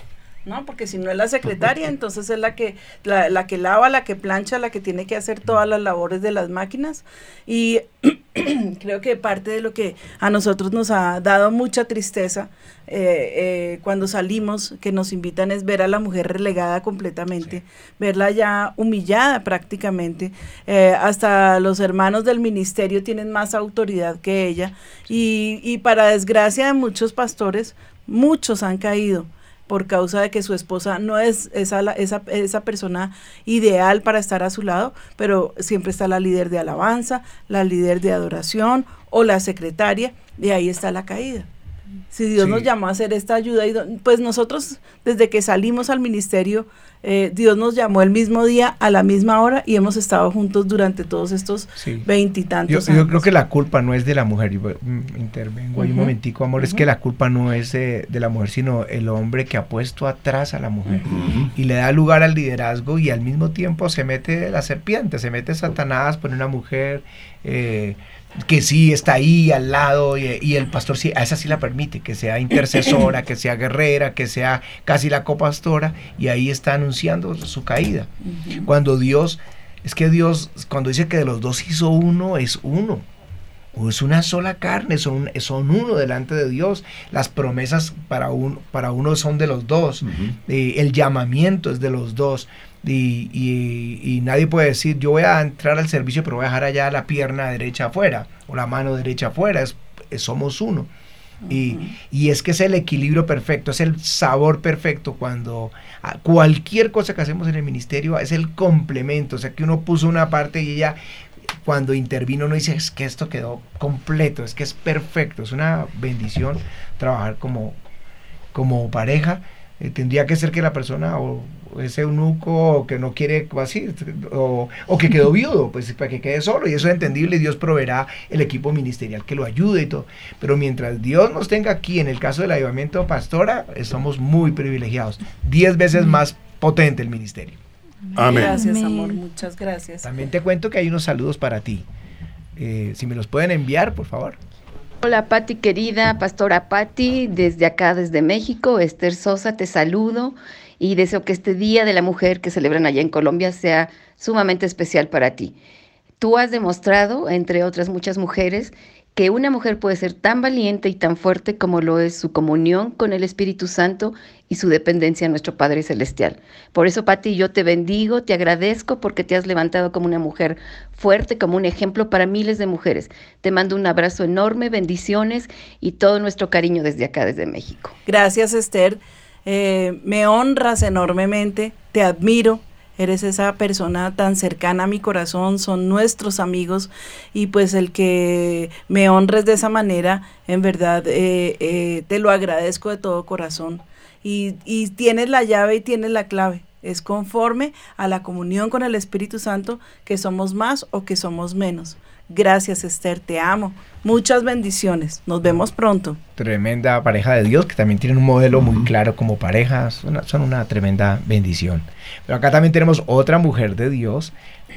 ¿no? Porque si no es la secretaria, entonces es la que, la, la que lava, la que plancha, la que tiene que hacer todas las labores de las máquinas. Y creo que parte de lo que a nosotros nos ha dado mucha tristeza eh, eh, cuando salimos, que nos invitan es ver a la mujer relegada completamente, verla ya humillada prácticamente. Eh, hasta los hermanos del ministerio tienen más autoridad que ella. Y, y para desgracia de muchos pastores, muchos han caído por causa de que su esposa no es esa, esa, esa persona ideal para estar a su lado, pero siempre está la líder de alabanza, la líder de adoración o la secretaria, y ahí está la caída. Si Dios Sí. nos llamó a hacer esta ayuda, y pues nosotros desde que salimos al ministerio, eh, Dios nos llamó el mismo día, a la misma hora, y hemos estado juntos durante todos estos Sí. Yo, veintitantos yo años. creo que la culpa no es de la mujer, y mm, intervengo ahí un momentico, amor, es que la culpa no es de, de la mujer, sino el hombre que ha puesto atrás a la mujer y le da lugar al liderazgo y al mismo tiempo se mete la serpiente, se mete Satanás, pone una mujer eh, que sí está ahí al lado y, y el pastor sí, a esa sí la permite, que sea intercesora, que sea guerrera, que sea casi la copastora y ahí está anunciando su caída. Cuando Dios, es que Dios, cuando dice que de los dos hizo uno, es uno. O Es una sola carne, son, son uno delante de Dios. Las promesas para, un, para uno son de los dos. Eh, el llamamiento es de los dos. Y, y- y nadie puede decir, yo voy a entrar al servicio, pero voy a dejar allá la pierna derecha afuera o la mano derecha afuera. Es, es- somos uno. Y, y es que es el equilibrio perfecto, es el sabor perfecto cuando a cualquier cosa que hacemos en el ministerio es el complemento, o sea que uno puso una parte y ella cuando intervino uno dice es que esto quedó completo, es que es perfecto, es una bendición trabajar como, como pareja. Eh, tendría que ser que la persona o ese eunuco que no quiere así o, o que quedó viudo, pues para que quede solo y eso es entendible y Dios proveerá el equipo ministerial que lo ayude y todo. Pero mientras Dios nos tenga aquí en el caso del avivamiento pastora, somos muy privilegiados. Diez veces más potente el ministerio. Amén. Gracias, amor, muchas gracias. También te cuento que hay unos saludos para ti. Eh, si me los pueden enviar, por favor. Hola Pati querida, Pastora Pati, desde acá, desde México, Esther Sosa, te saludo y deseo que este Día de la Mujer que celebran allá en Colombia sea sumamente especial para ti. Tú has demostrado, entre otras muchas mujeres, que una mujer puede ser tan valiente y tan fuerte como lo es su comunión con el Espíritu Santo y su dependencia a nuestro Padre Celestial. Por eso, Pati, yo te bendigo, te agradezco porque te has levantado como una mujer fuerte, como un ejemplo para miles de mujeres. Te mando un abrazo enorme, bendiciones y todo nuestro cariño desde acá, desde México. Gracias, Esther. Eh, me honras enormemente, te admiro. Eres esa persona tan cercana a mi corazón, son nuestros amigos y pues el que me honres de esa manera, en verdad, eh, eh, te lo agradezco de todo corazón. y, y tienes la llave y tienes la clave. Es conforme a la comunión con el Espíritu Santo que somos más o que somos menos. Gracias Esther, te amo. Muchas bendiciones. Nos vemos pronto. Tremenda pareja de Dios que también tienen un modelo muy claro como pareja. Son una, son una tremenda bendición. Pero acá también tenemos otra mujer de Dios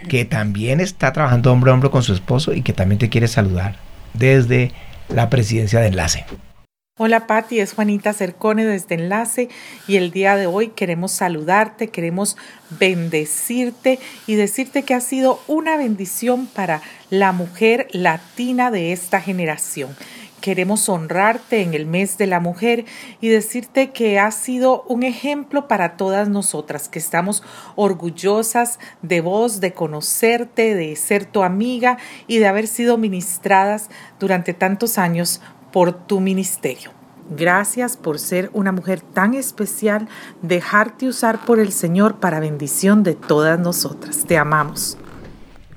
que también está trabajando hombro a hombro con su esposo y que también te quiere saludar desde la presidencia de Enlace. Hola Patti, es Juanita Cercone desde Enlace y el día de hoy queremos saludarte, queremos bendecirte y decirte que ha sido una bendición para la mujer latina de esta generación. Queremos honrarte en el mes de la mujer y decirte que has sido un ejemplo para todas nosotras, que estamos orgullosas de vos, de conocerte, de ser tu amiga y de haber sido ministradas durante tantos años por tu ministerio. Gracias por ser una mujer tan especial, dejarte usar por el Señor para bendición de todas nosotras. Te amamos.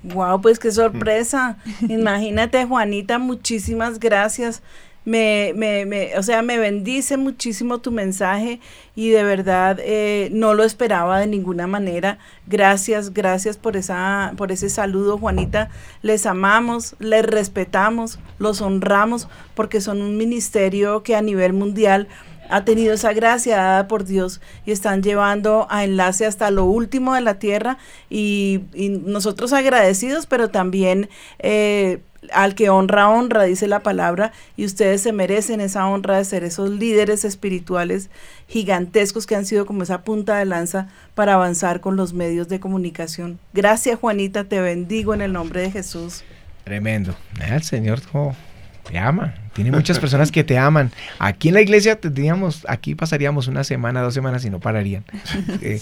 Wow, pues qué sorpresa. Imagínate, Juanita, muchísimas gracias. Me, me, me, o sea, me bendice muchísimo tu mensaje y de verdad eh, no lo esperaba de ninguna manera. Gracias, gracias por esa, por ese saludo, Juanita. Les amamos, les respetamos, los honramos porque son un ministerio que a nivel mundial ha tenido esa gracia dada por Dios y están llevando a enlace hasta lo último de la tierra y, nosotros agradecidos, pero también eh, al que honra, honra, dice la palabra, y ustedes se merecen esa honra de ser esos líderes espirituales gigantescos que han sido como esa punta de lanza para avanzar con los medios de comunicación. Gracias Juanita, te bendigo en el nombre de Jesús. Tremendo. El Señor como te ama. Tiene muchas personas que te aman. Aquí en la iglesia tendríamos, aquí pasaríamos una semana, dos semanas y no pararían. Eh,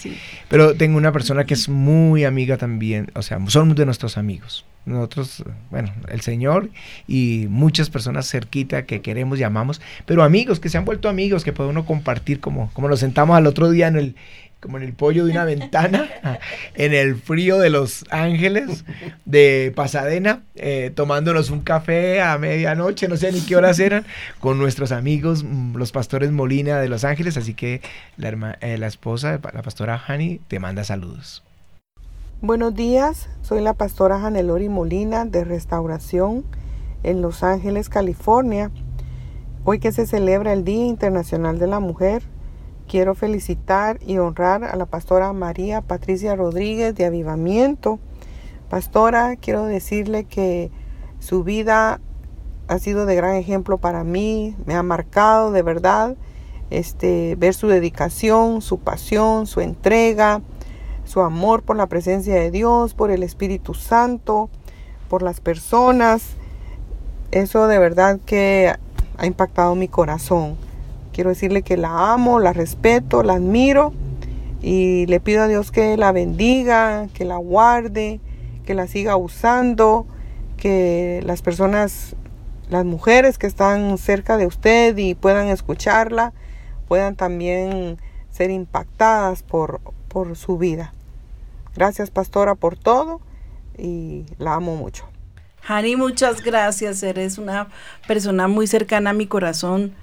Pero tengo una persona que es muy amiga también, o sea, son de nuestros amigos. Nosotros, bueno, el Señor y muchas personas cerquita que queremos y amamos, pero amigos que se han vuelto amigos, que puede uno compartir como, como nos sentamos al otro día en el, como en el pollo de una ventana, en el frío de Los Ángeles, de Pasadena, eh, tomándonos un café a medianoche, no sé ni qué horas eran, con nuestros amigos, mm, los pastores Molina de Los Ángeles. Así que la, herma- eh, la esposa, la pastora Hani, te manda saludos. Buenos días, soy la pastora Janelori Molina de Restauración en Los Ángeles, California. Hoy que se celebra el Día Internacional de la Mujer, quiero felicitar y honrar a la pastora María Patricia Rodríguez de Avivamiento. Pastora, quiero decirle que su vida ha sido de gran ejemplo para mí, me ha marcado de verdad este ver su dedicación, su pasión, su entrega, su amor por la presencia de Dios, por el Espíritu Santo, por las personas. Eso de verdad que ha impactado mi corazón. Quiero decirle que la amo, la respeto, la admiro y le pido a Dios que la bendiga, que la guarde, que la siga usando, que las personas, las mujeres que están cerca de usted y puedan escucharla, puedan también ser impactadas por, por su vida. Gracias, pastora, por todo y la amo mucho. Hani, muchas gracias. Eres una persona muy cercana a mi corazón.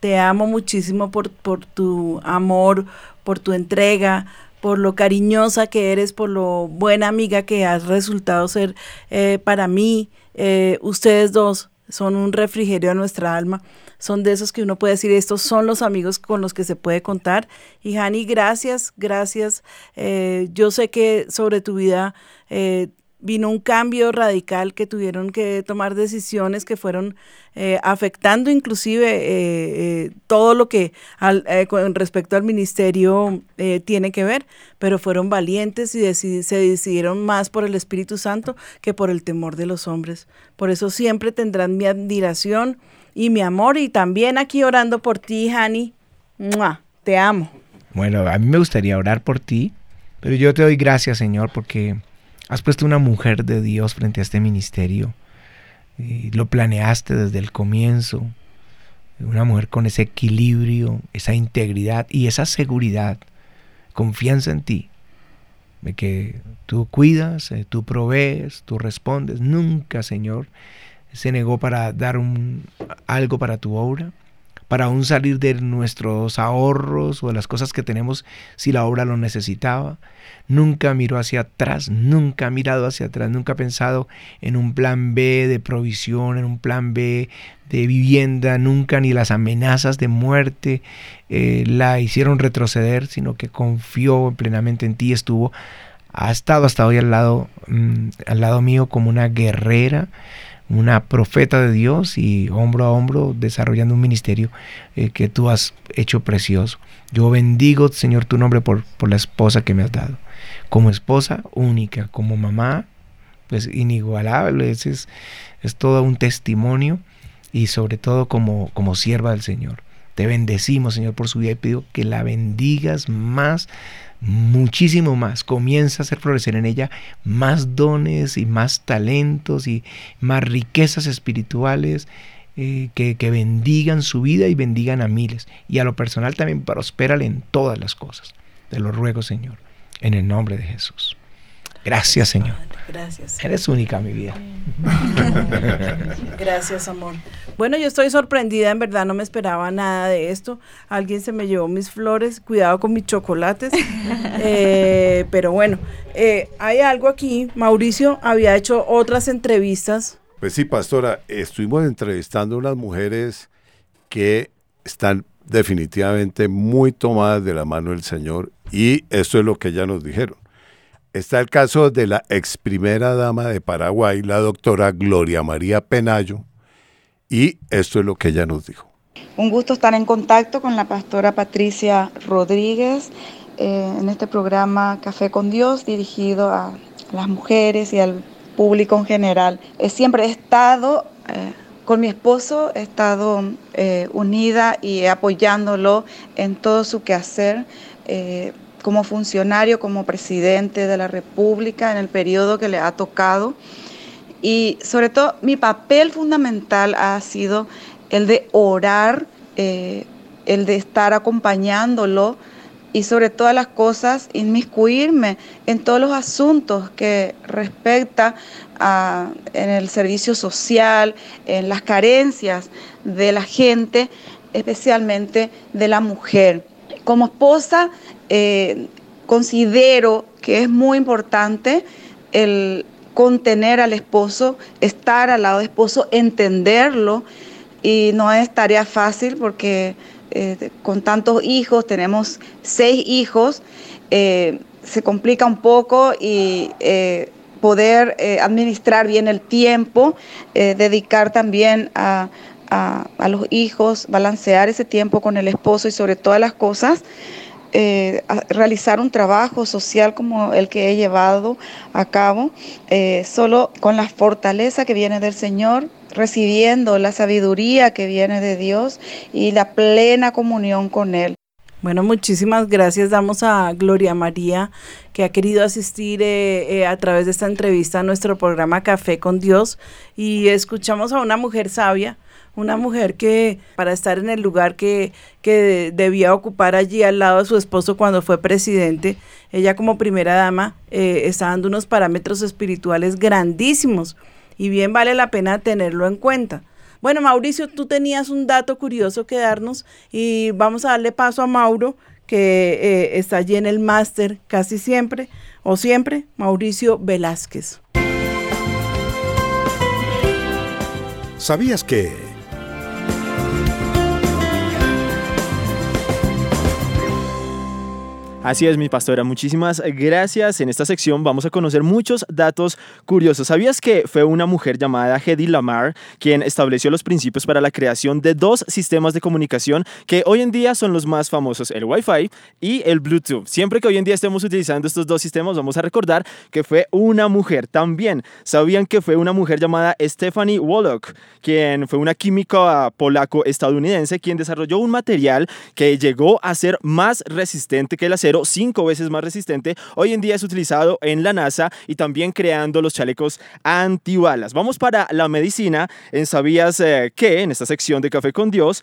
Te amo muchísimo por, por tu amor, por tu entrega, por lo cariñosa que eres, por lo buena amiga que has resultado ser eh, para mí. Eh, ustedes dos son un refrigerio a nuestra alma. Son de esos que uno puede decir, estos son los amigos con los que se puede contar. Y Hani, gracias, gracias. Eh, yo sé que sobre tu vida vino un cambio radical que tuvieron que tomar decisiones que fueron eh, afectando inclusive eh, eh, todo lo que al, con respecto al ministerio tiene que ver, pero fueron valientes y decidi- se decidieron más por el Espíritu Santo que por el temor de los hombres. Por eso siempre tendrán mi admiración y mi amor y también aquí orando por ti, Hani. Te amo. Bueno, a mí me gustaría orar por ti, pero yo te doy gracias, Señor, porque has puesto una mujer de Dios frente a este ministerio. Y lo planeaste desde el comienzo. Una mujer con ese equilibrio, esa integridad y esa seguridad, confianza en ti, de que tú cuidas, eh, tú provees, tú respondes. Nunca, Señor, se negó para dar un, algo para tu obra, para aún salir de nuestros ahorros o de las cosas que tenemos si la obra lo necesitaba. Nunca miró hacia atrás, nunca ha mirado hacia atrás, nunca ha pensado en un plan B de provisión, en un plan B de vivienda, nunca ni las amenazas de muerte eh, la hicieron retroceder, sino que confió plenamente en ti, estuvo, ha estado hasta hoy al lado, mm, al lado mío como una guerrera, una profeta de Dios y hombro a hombro desarrollando un ministerio eh, que tú has hecho precioso. Yo bendigo, Señor, tu nombre por, por la esposa que me has dado. Como esposa única, como mamá, pues inigualable, es, es, es todo un testimonio y sobre todo como, como sierva del Señor. Te bendecimos, Señor, por su vida y pido que la bendigas más, muchísimo más. Comienza a hacer florecer en ella más dones y más talentos y más riquezas espirituales eh, que, que bendigan su vida y bendigan a miles. Y a lo personal también prospérale en todas las cosas. Te lo ruego, Señor, en el nombre de Jesús. Gracias, Señor. Gracias. Eres única, mi vida. Gracias, amor. Bueno, yo estoy sorprendida, en verdad no me esperaba nada de esto. Alguien se me llevó mis flores, cuidado con mis chocolates. Eh, pero bueno, eh, hay algo aquí. Mauricio había hecho otras entrevistas. Pues sí, pastora, estuvimos entrevistando a unas mujeres que están definitivamente muy tomadas de la mano del Señor y esto es lo que ellas nos dijeron. Está el caso de la ex primera dama de Paraguay, la doctora Gloria María Penayo, y esto es lo que ella nos dijo. Un gusto estar en contacto con la pastora Patricia Rodríguez eh, en este programa Café con Dios dirigido a las mujeres y al público en general. Eh, siempre he estado eh, con mi esposo, he estado eh, unida y apoyándolo en todo su quehacer. Como funcionario, como presidente de la República en el periodo que le ha tocado. Y sobre todo mi papel fundamental ha sido el de orar, eh, el de estar acompañándolo y sobre todas las cosas inmiscuirme en todos los asuntos que respecta a, en el servicio social, en las carencias de la gente, especialmente de la mujer. Como esposa, eh, considero que es muy importante el contener al esposo, estar al lado del esposo, entenderlo y no es tarea fácil porque eh, con tantos hijos, tenemos seis hijos, eh, se complica un poco y poder administrar bien el tiempo, dedicar también a, a- a los hijos, balancear ese tiempo con el esposo y sobre todas las cosas, eh, realizar un trabajo social como el que he llevado a cabo, eh, solo con la fortaleza que viene del Señor, recibiendo la sabiduría que viene de Dios y la plena comunión con Él. Bueno, muchísimas gracias. Damos a Gloria María, que ha querido asistir eh, a través de esta entrevista a nuestro programa Café con Dios. Y escuchamos a una mujer sabia, una mujer que para estar en el lugar que, que debía ocupar allí al lado de su esposo cuando fue presidente, ella como primera dama eh, está dando unos parámetros espirituales grandísimos. Y bien vale la pena tenerlo en cuenta. Bueno, Mauricio, tú tenías un dato curioso que darnos y vamos a darle paso a Mauro, que eh, está allí en el máster casi siempre, o siempre, Mauricio Velázquez. ¿Sabías que... Así es, mi pastora. Muchísimas gracias. En esta sección vamos a conocer muchos datos curiosos. ¿Sabías que fue una mujer llamada Hedy Lamar quien estableció los principios para la creación de dos sistemas de comunicación que hoy en día son los más famosos, el Wi-Fi y el Bluetooth? Siempre que hoy en día estemos utilizando estos dos sistemas, vamos a recordar que fue una mujer. También sabían que fue una mujer llamada Stephanie Woloch, quien fue una química polaco-estadounidense quien desarrolló un material que llegó a ser más resistente que el acero, cinco veces más resistente. Hoy en día es utilizado en la NASA y también creando los chalecos antibalas. Vamos para la medicina. En ¿Sabías eh, que? En esta sección de Café con Dios.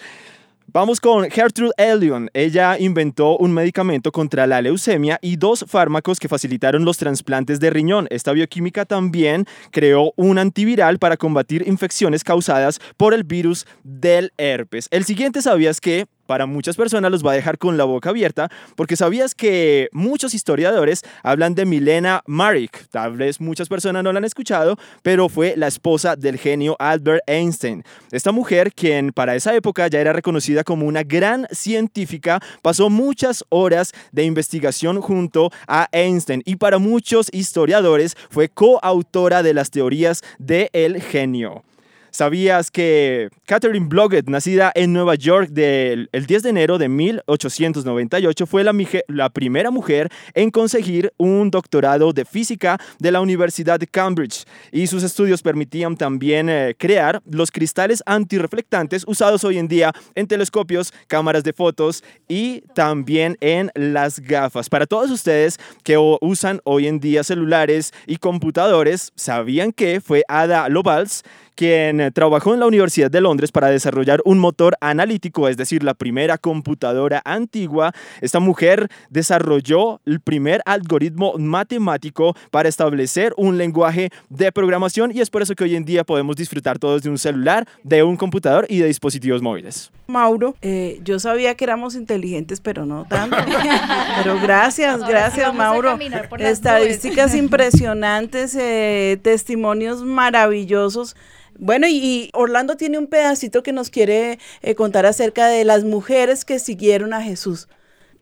Vamos con Gertrude Elion. Ella inventó un medicamento contra la leucemia y dos fármacos que facilitaron los trasplantes de riñón. Esta bioquímica también creó un antiviral para combatir infecciones causadas por el virus del herpes. El siguiente sabías que para muchas personas los va a dejar con la boca abierta porque sabías que muchos historiadores hablan de Milena Maric. Tal vez muchas personas no la han escuchado, pero fue la esposa del genio Albert Einstein. Esta mujer, quien para esa época ya era reconocida como una gran científica, pasó muchas horas de investigación junto a Einstein y para muchos historiadores fue coautora de las teorías del genio. ¿Sabías que Catherine Blodgett, nacida en Nueva York del, el 10 de enero de 1898, fue la, primera mujer en conseguir un doctorado de física de la Universidad de Cambridge? Y sus estudios permitían también eh, crear los cristales antirreflectantes usados hoy en día en telescopios, cámaras de fotos y también en las gafas. Para todos ustedes que usan hoy en día celulares y computadores, ¿sabían que fue Ada Lovelace quien trabajó en la Universidad de Londres para desarrollar un motor analítico, es decir, la primera computadora antigua. Esta mujer desarrolló el primer algoritmo matemático para establecer un lenguaje de programación y es por eso que hoy en día podemos disfrutar todos de un celular, de un computador y de dispositivos móviles. Mauro, eh, yo sabía que éramos inteligentes, pero no tanto. pero gracias, Ahora sí gracias, a Mauro. Estadísticas impresionantes, eh, testimonios maravillosos. Bueno, y, Orlando tiene un pedacito que nos quiere eh, contar acerca de las mujeres que siguieron a Jesús.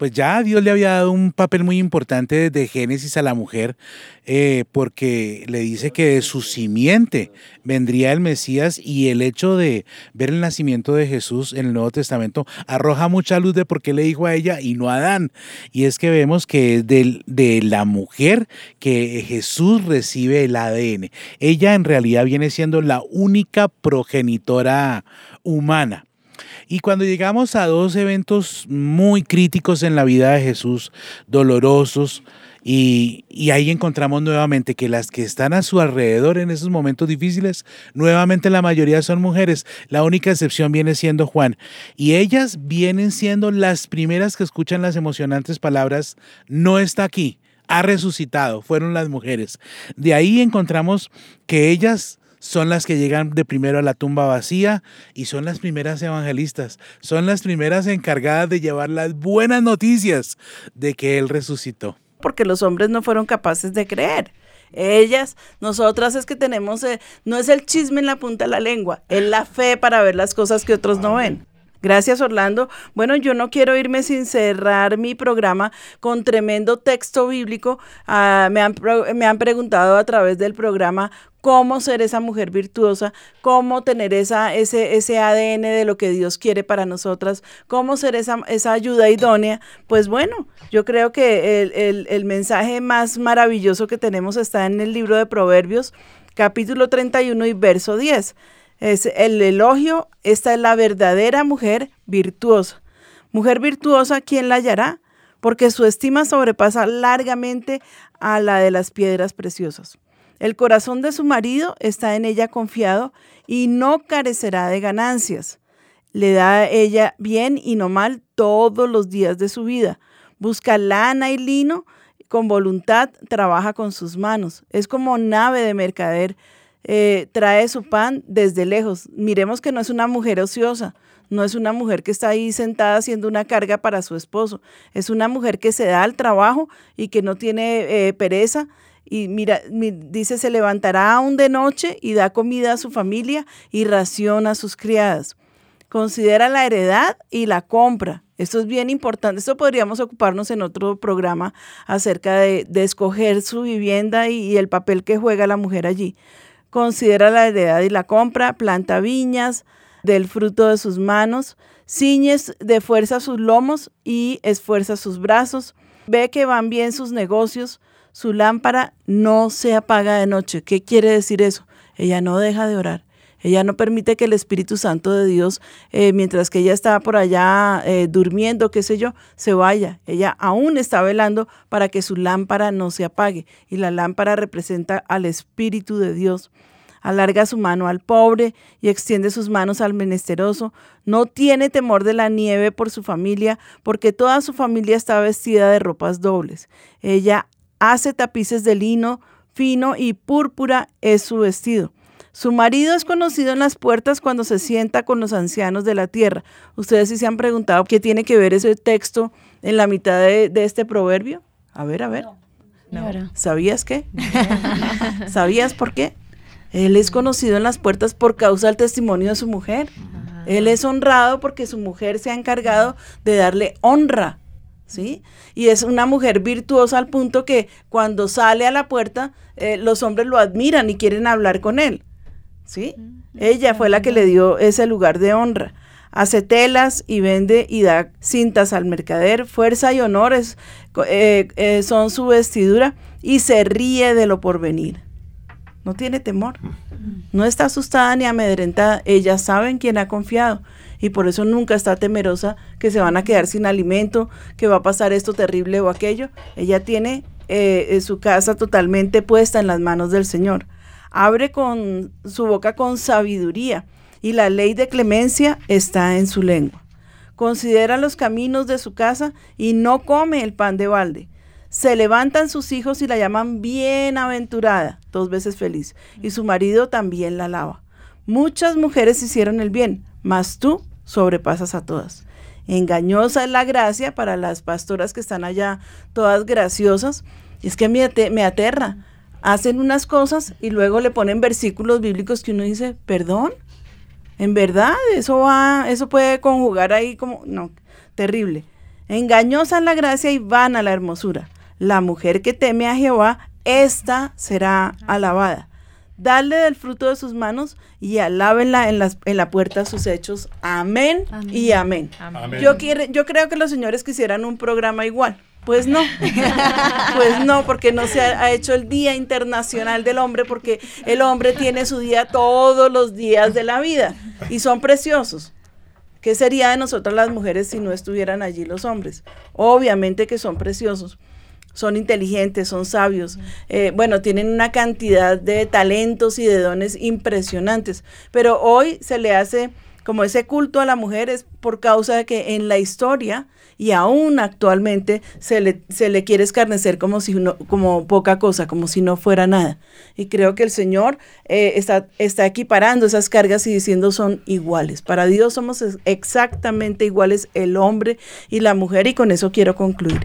Pues ya Dios le había dado un papel muy importante desde Génesis a la mujer, eh, porque le dice que de su simiente vendría el Mesías y el hecho de ver el nacimiento de Jesús en el Nuevo Testamento arroja mucha luz de por qué le dijo a ella y no a Adán. Y es que vemos que es de la mujer que Jesús recibe el ADN. Ella en realidad viene siendo la única progenitora humana. Y cuando llegamos a dos eventos muy críticos en la vida de Jesús, dolorosos, y, y ahí encontramos nuevamente que las que están a su alrededor en esos momentos difíciles, nuevamente la mayoría son mujeres. La única excepción viene siendo Juan. Y ellas vienen siendo las primeras que escuchan las emocionantes palabras, no está aquí, ha resucitado, fueron las mujeres. De ahí encontramos que ellas son las que llegan de primero a la tumba vacía y son las primeras evangelistas, son las primeras encargadas de llevar las buenas noticias de que Él resucitó. porque los hombres no fueron capaces de creer. Ellas, nosotras es que tenemos, eh, no es el chisme en la punta de la lengua, es la fe para ver las cosas que otros no ven. Gracias, Orlando. Bueno, yo no quiero irme sin cerrar mi programa con tremendo texto bíblico. Ah, me, han, pro- me han preguntado a través del programa cómo ser esa mujer virtuosa, cómo tener esa, ese, ese ADN de lo que Dios quiere para nosotras, cómo ser esa, esa ayuda idónea. Pues bueno, yo creo que el, el- el mensaje más maravilloso que tenemos está en el libro de Proverbios, capítulo 31 y verso 10. Es el elogio, esta es la verdadera mujer virtuosa. Mujer virtuosa, ¿quién la hallará? Porque su estima sobrepasa largamente a la de las piedras preciosas. El corazón de su marido está en ella confiado y no carecerá de ganancias. Le da a ella bien y no mal todos los días de su vida. Busca lana y lino, con voluntad trabaja con sus manos. Es como nave de mercader, eh, trae su pan desde lejos. Miremos que no es una mujer ociosa, no es una mujer que está ahí sentada haciendo una carga para su esposo. Es una mujer que se da al trabajo y que no tiene eh, pereza. Y mira, mi- dice, se levantará aún de noche y da comida a su familia y ración a sus criadas. Considera la heredad y la compra. Esto es bien importante. Esto podríamos ocuparnos en otro programa acerca de, de escoger su vivienda y, y el papel que juega la mujer allí. Considera la heredad y la compra, planta viñas del fruto de sus manos, ciñes de fuerza sus lomos y esfuerza sus brazos. Ve que van bien sus negocios, su lámpara no se apaga de noche. ¿Qué quiere decir eso? Ella no deja de orar. Ella no permite que el Espíritu Santo de Dios, eh, mientras que ella está por allá eh, durmiendo, qué sé yo, se vaya. Ella aún está velando para que su lámpara no se apague. Y la lámpara representa al Espíritu de Dios. alarga su mano al pobre y extiende sus manos al menesteroso. No tiene temor de la nieve por su familia, porque toda su familia está vestida de ropas dobles. Ella hace tapices de lino fino y púrpura es su vestido. Su marido es conocido en las puertas cuando se sienta con los ancianos de la tierra. Ustedes sí se han preguntado qué tiene que ver ese texto en la mitad de, de este proverbio. A ver, a ver. ¿Sabías qué? ¿Sabías por qué? Él es conocido en las puertas por causa del testimonio de su mujer. Él es honrado porque su mujer se ha encargado de darle honra, ¿sí? Y es una mujer virtuosa al punto que cuando sale a la puerta, eh, los hombres lo admiran y quieren hablar con él, ¿sí? Ella fue la que le dio ese lugar de honra. Hace telas y vende y da cintas al mercader. Fuerza y honores eh, eh, son su vestidura y se ríe de lo porvenir. No tiene temor. No está asustada ni amedrentada. Ella sabe en quién ha confiado y por eso nunca está temerosa que se van a quedar sin alimento, que va a pasar esto terrible o aquello. Ella tiene eh, su casa totalmente puesta en las manos del Señor. Abre con su boca con sabiduría y la ley de clemencia está en su lengua. Considera los caminos de su casa y no come el pan de balde. Se levantan sus hijos y la llaman bienaventurada, dos veces feliz, y su marido también la alaba. Muchas mujeres hicieron el bien, mas tú sobrepasas a todas. Engañosa es la gracia para las pastoras que están allá, todas graciosas, es que me, me aterra. Hacen unas cosas y luego le ponen versículos bíblicos que uno dice, perdón, en verdad, eso va, eso puede conjugar ahí como, no, terrible. Engañosa es la gracia y vana la hermosura. La mujer que teme a Jehová, ésta será alabada. Dale del fruto de sus manos y alábenla en, las, en la puerta sus hechos. Amén, y amén. Yo, quiere, yo creo que los señores quisieran un programa igual. Pues no, pues no, porque no se ha, ha, hecho el Día Internacional del Hombre, porque el hombre tiene su día todos los días de la vida y son preciosos. ¿Qué sería de nosotras las mujeres si no estuvieran allí los hombres? Obviamente que son preciosos, son inteligentes, son sabios, eh, bueno, tienen una cantidad de talentos y de dones impresionantes, pero hoy se le hace como ese culto a la mujer es por causa de que en la historia y aún actualmente se le, se le quiere escarnecer como si no, como poca cosa, como si no fuera nada. Y creo que el Señor eh, está, está equiparando esas cargas y diciendo son iguales. Para Dios somos exactamente iguales el hombre y la mujer y con eso quiero concluir.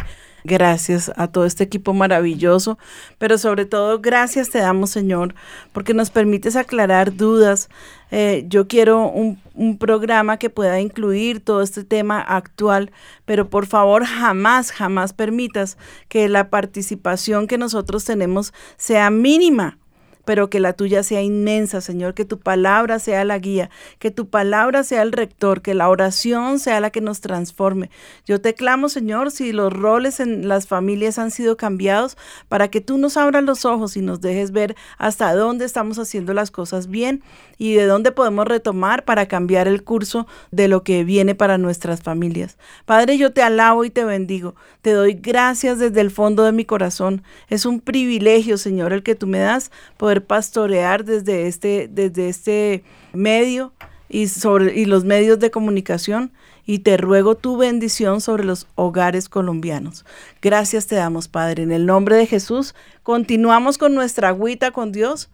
Gracias a todo este equipo maravilloso, pero sobre todo gracias te damos, Señor, porque nos permites aclarar dudas. Eh, yo quiero un, un programa que pueda incluir todo este tema actual, pero por favor jamás, jamás permitas que la participación que nosotros tenemos sea mínima pero que la tuya sea inmensa, Señor, que tu palabra sea la guía, que tu palabra sea el rector, que la oración sea la que nos transforme. Yo te clamo, Señor, si los roles en las familias han sido cambiados, para que tú nos abras los ojos y nos dejes ver hasta dónde estamos haciendo las cosas bien y de dónde podemos retomar para cambiar el curso de lo que viene para nuestras familias. Padre, yo te alabo y te bendigo. Te doy gracias desde el fondo de mi corazón. Es un privilegio, Señor, el que tú me das poder pastorear desde este, desde este medio y, sobre, y los medios de comunicación y te ruego tu bendición sobre los hogares colombianos. Gracias te damos, Padre. En el nombre de Jesús, continuamos con nuestra agüita con Dios.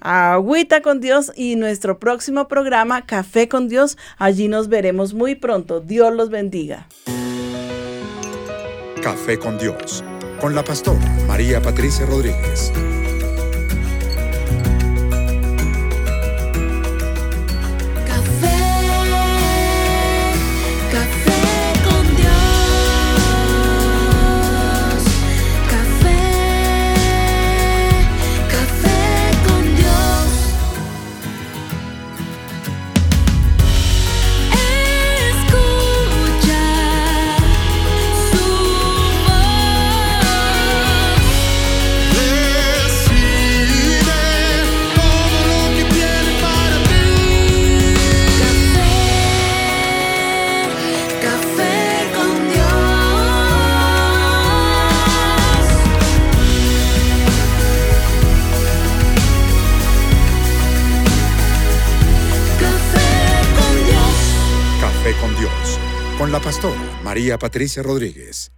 Agüita con Dios y nuestro próximo programa, Café con Dios. Allí nos veremos muy pronto. Dios los bendiga. Café con Dios, con la pastora María Patricia Rodríguez. La pastora María Patricia Rodríguez.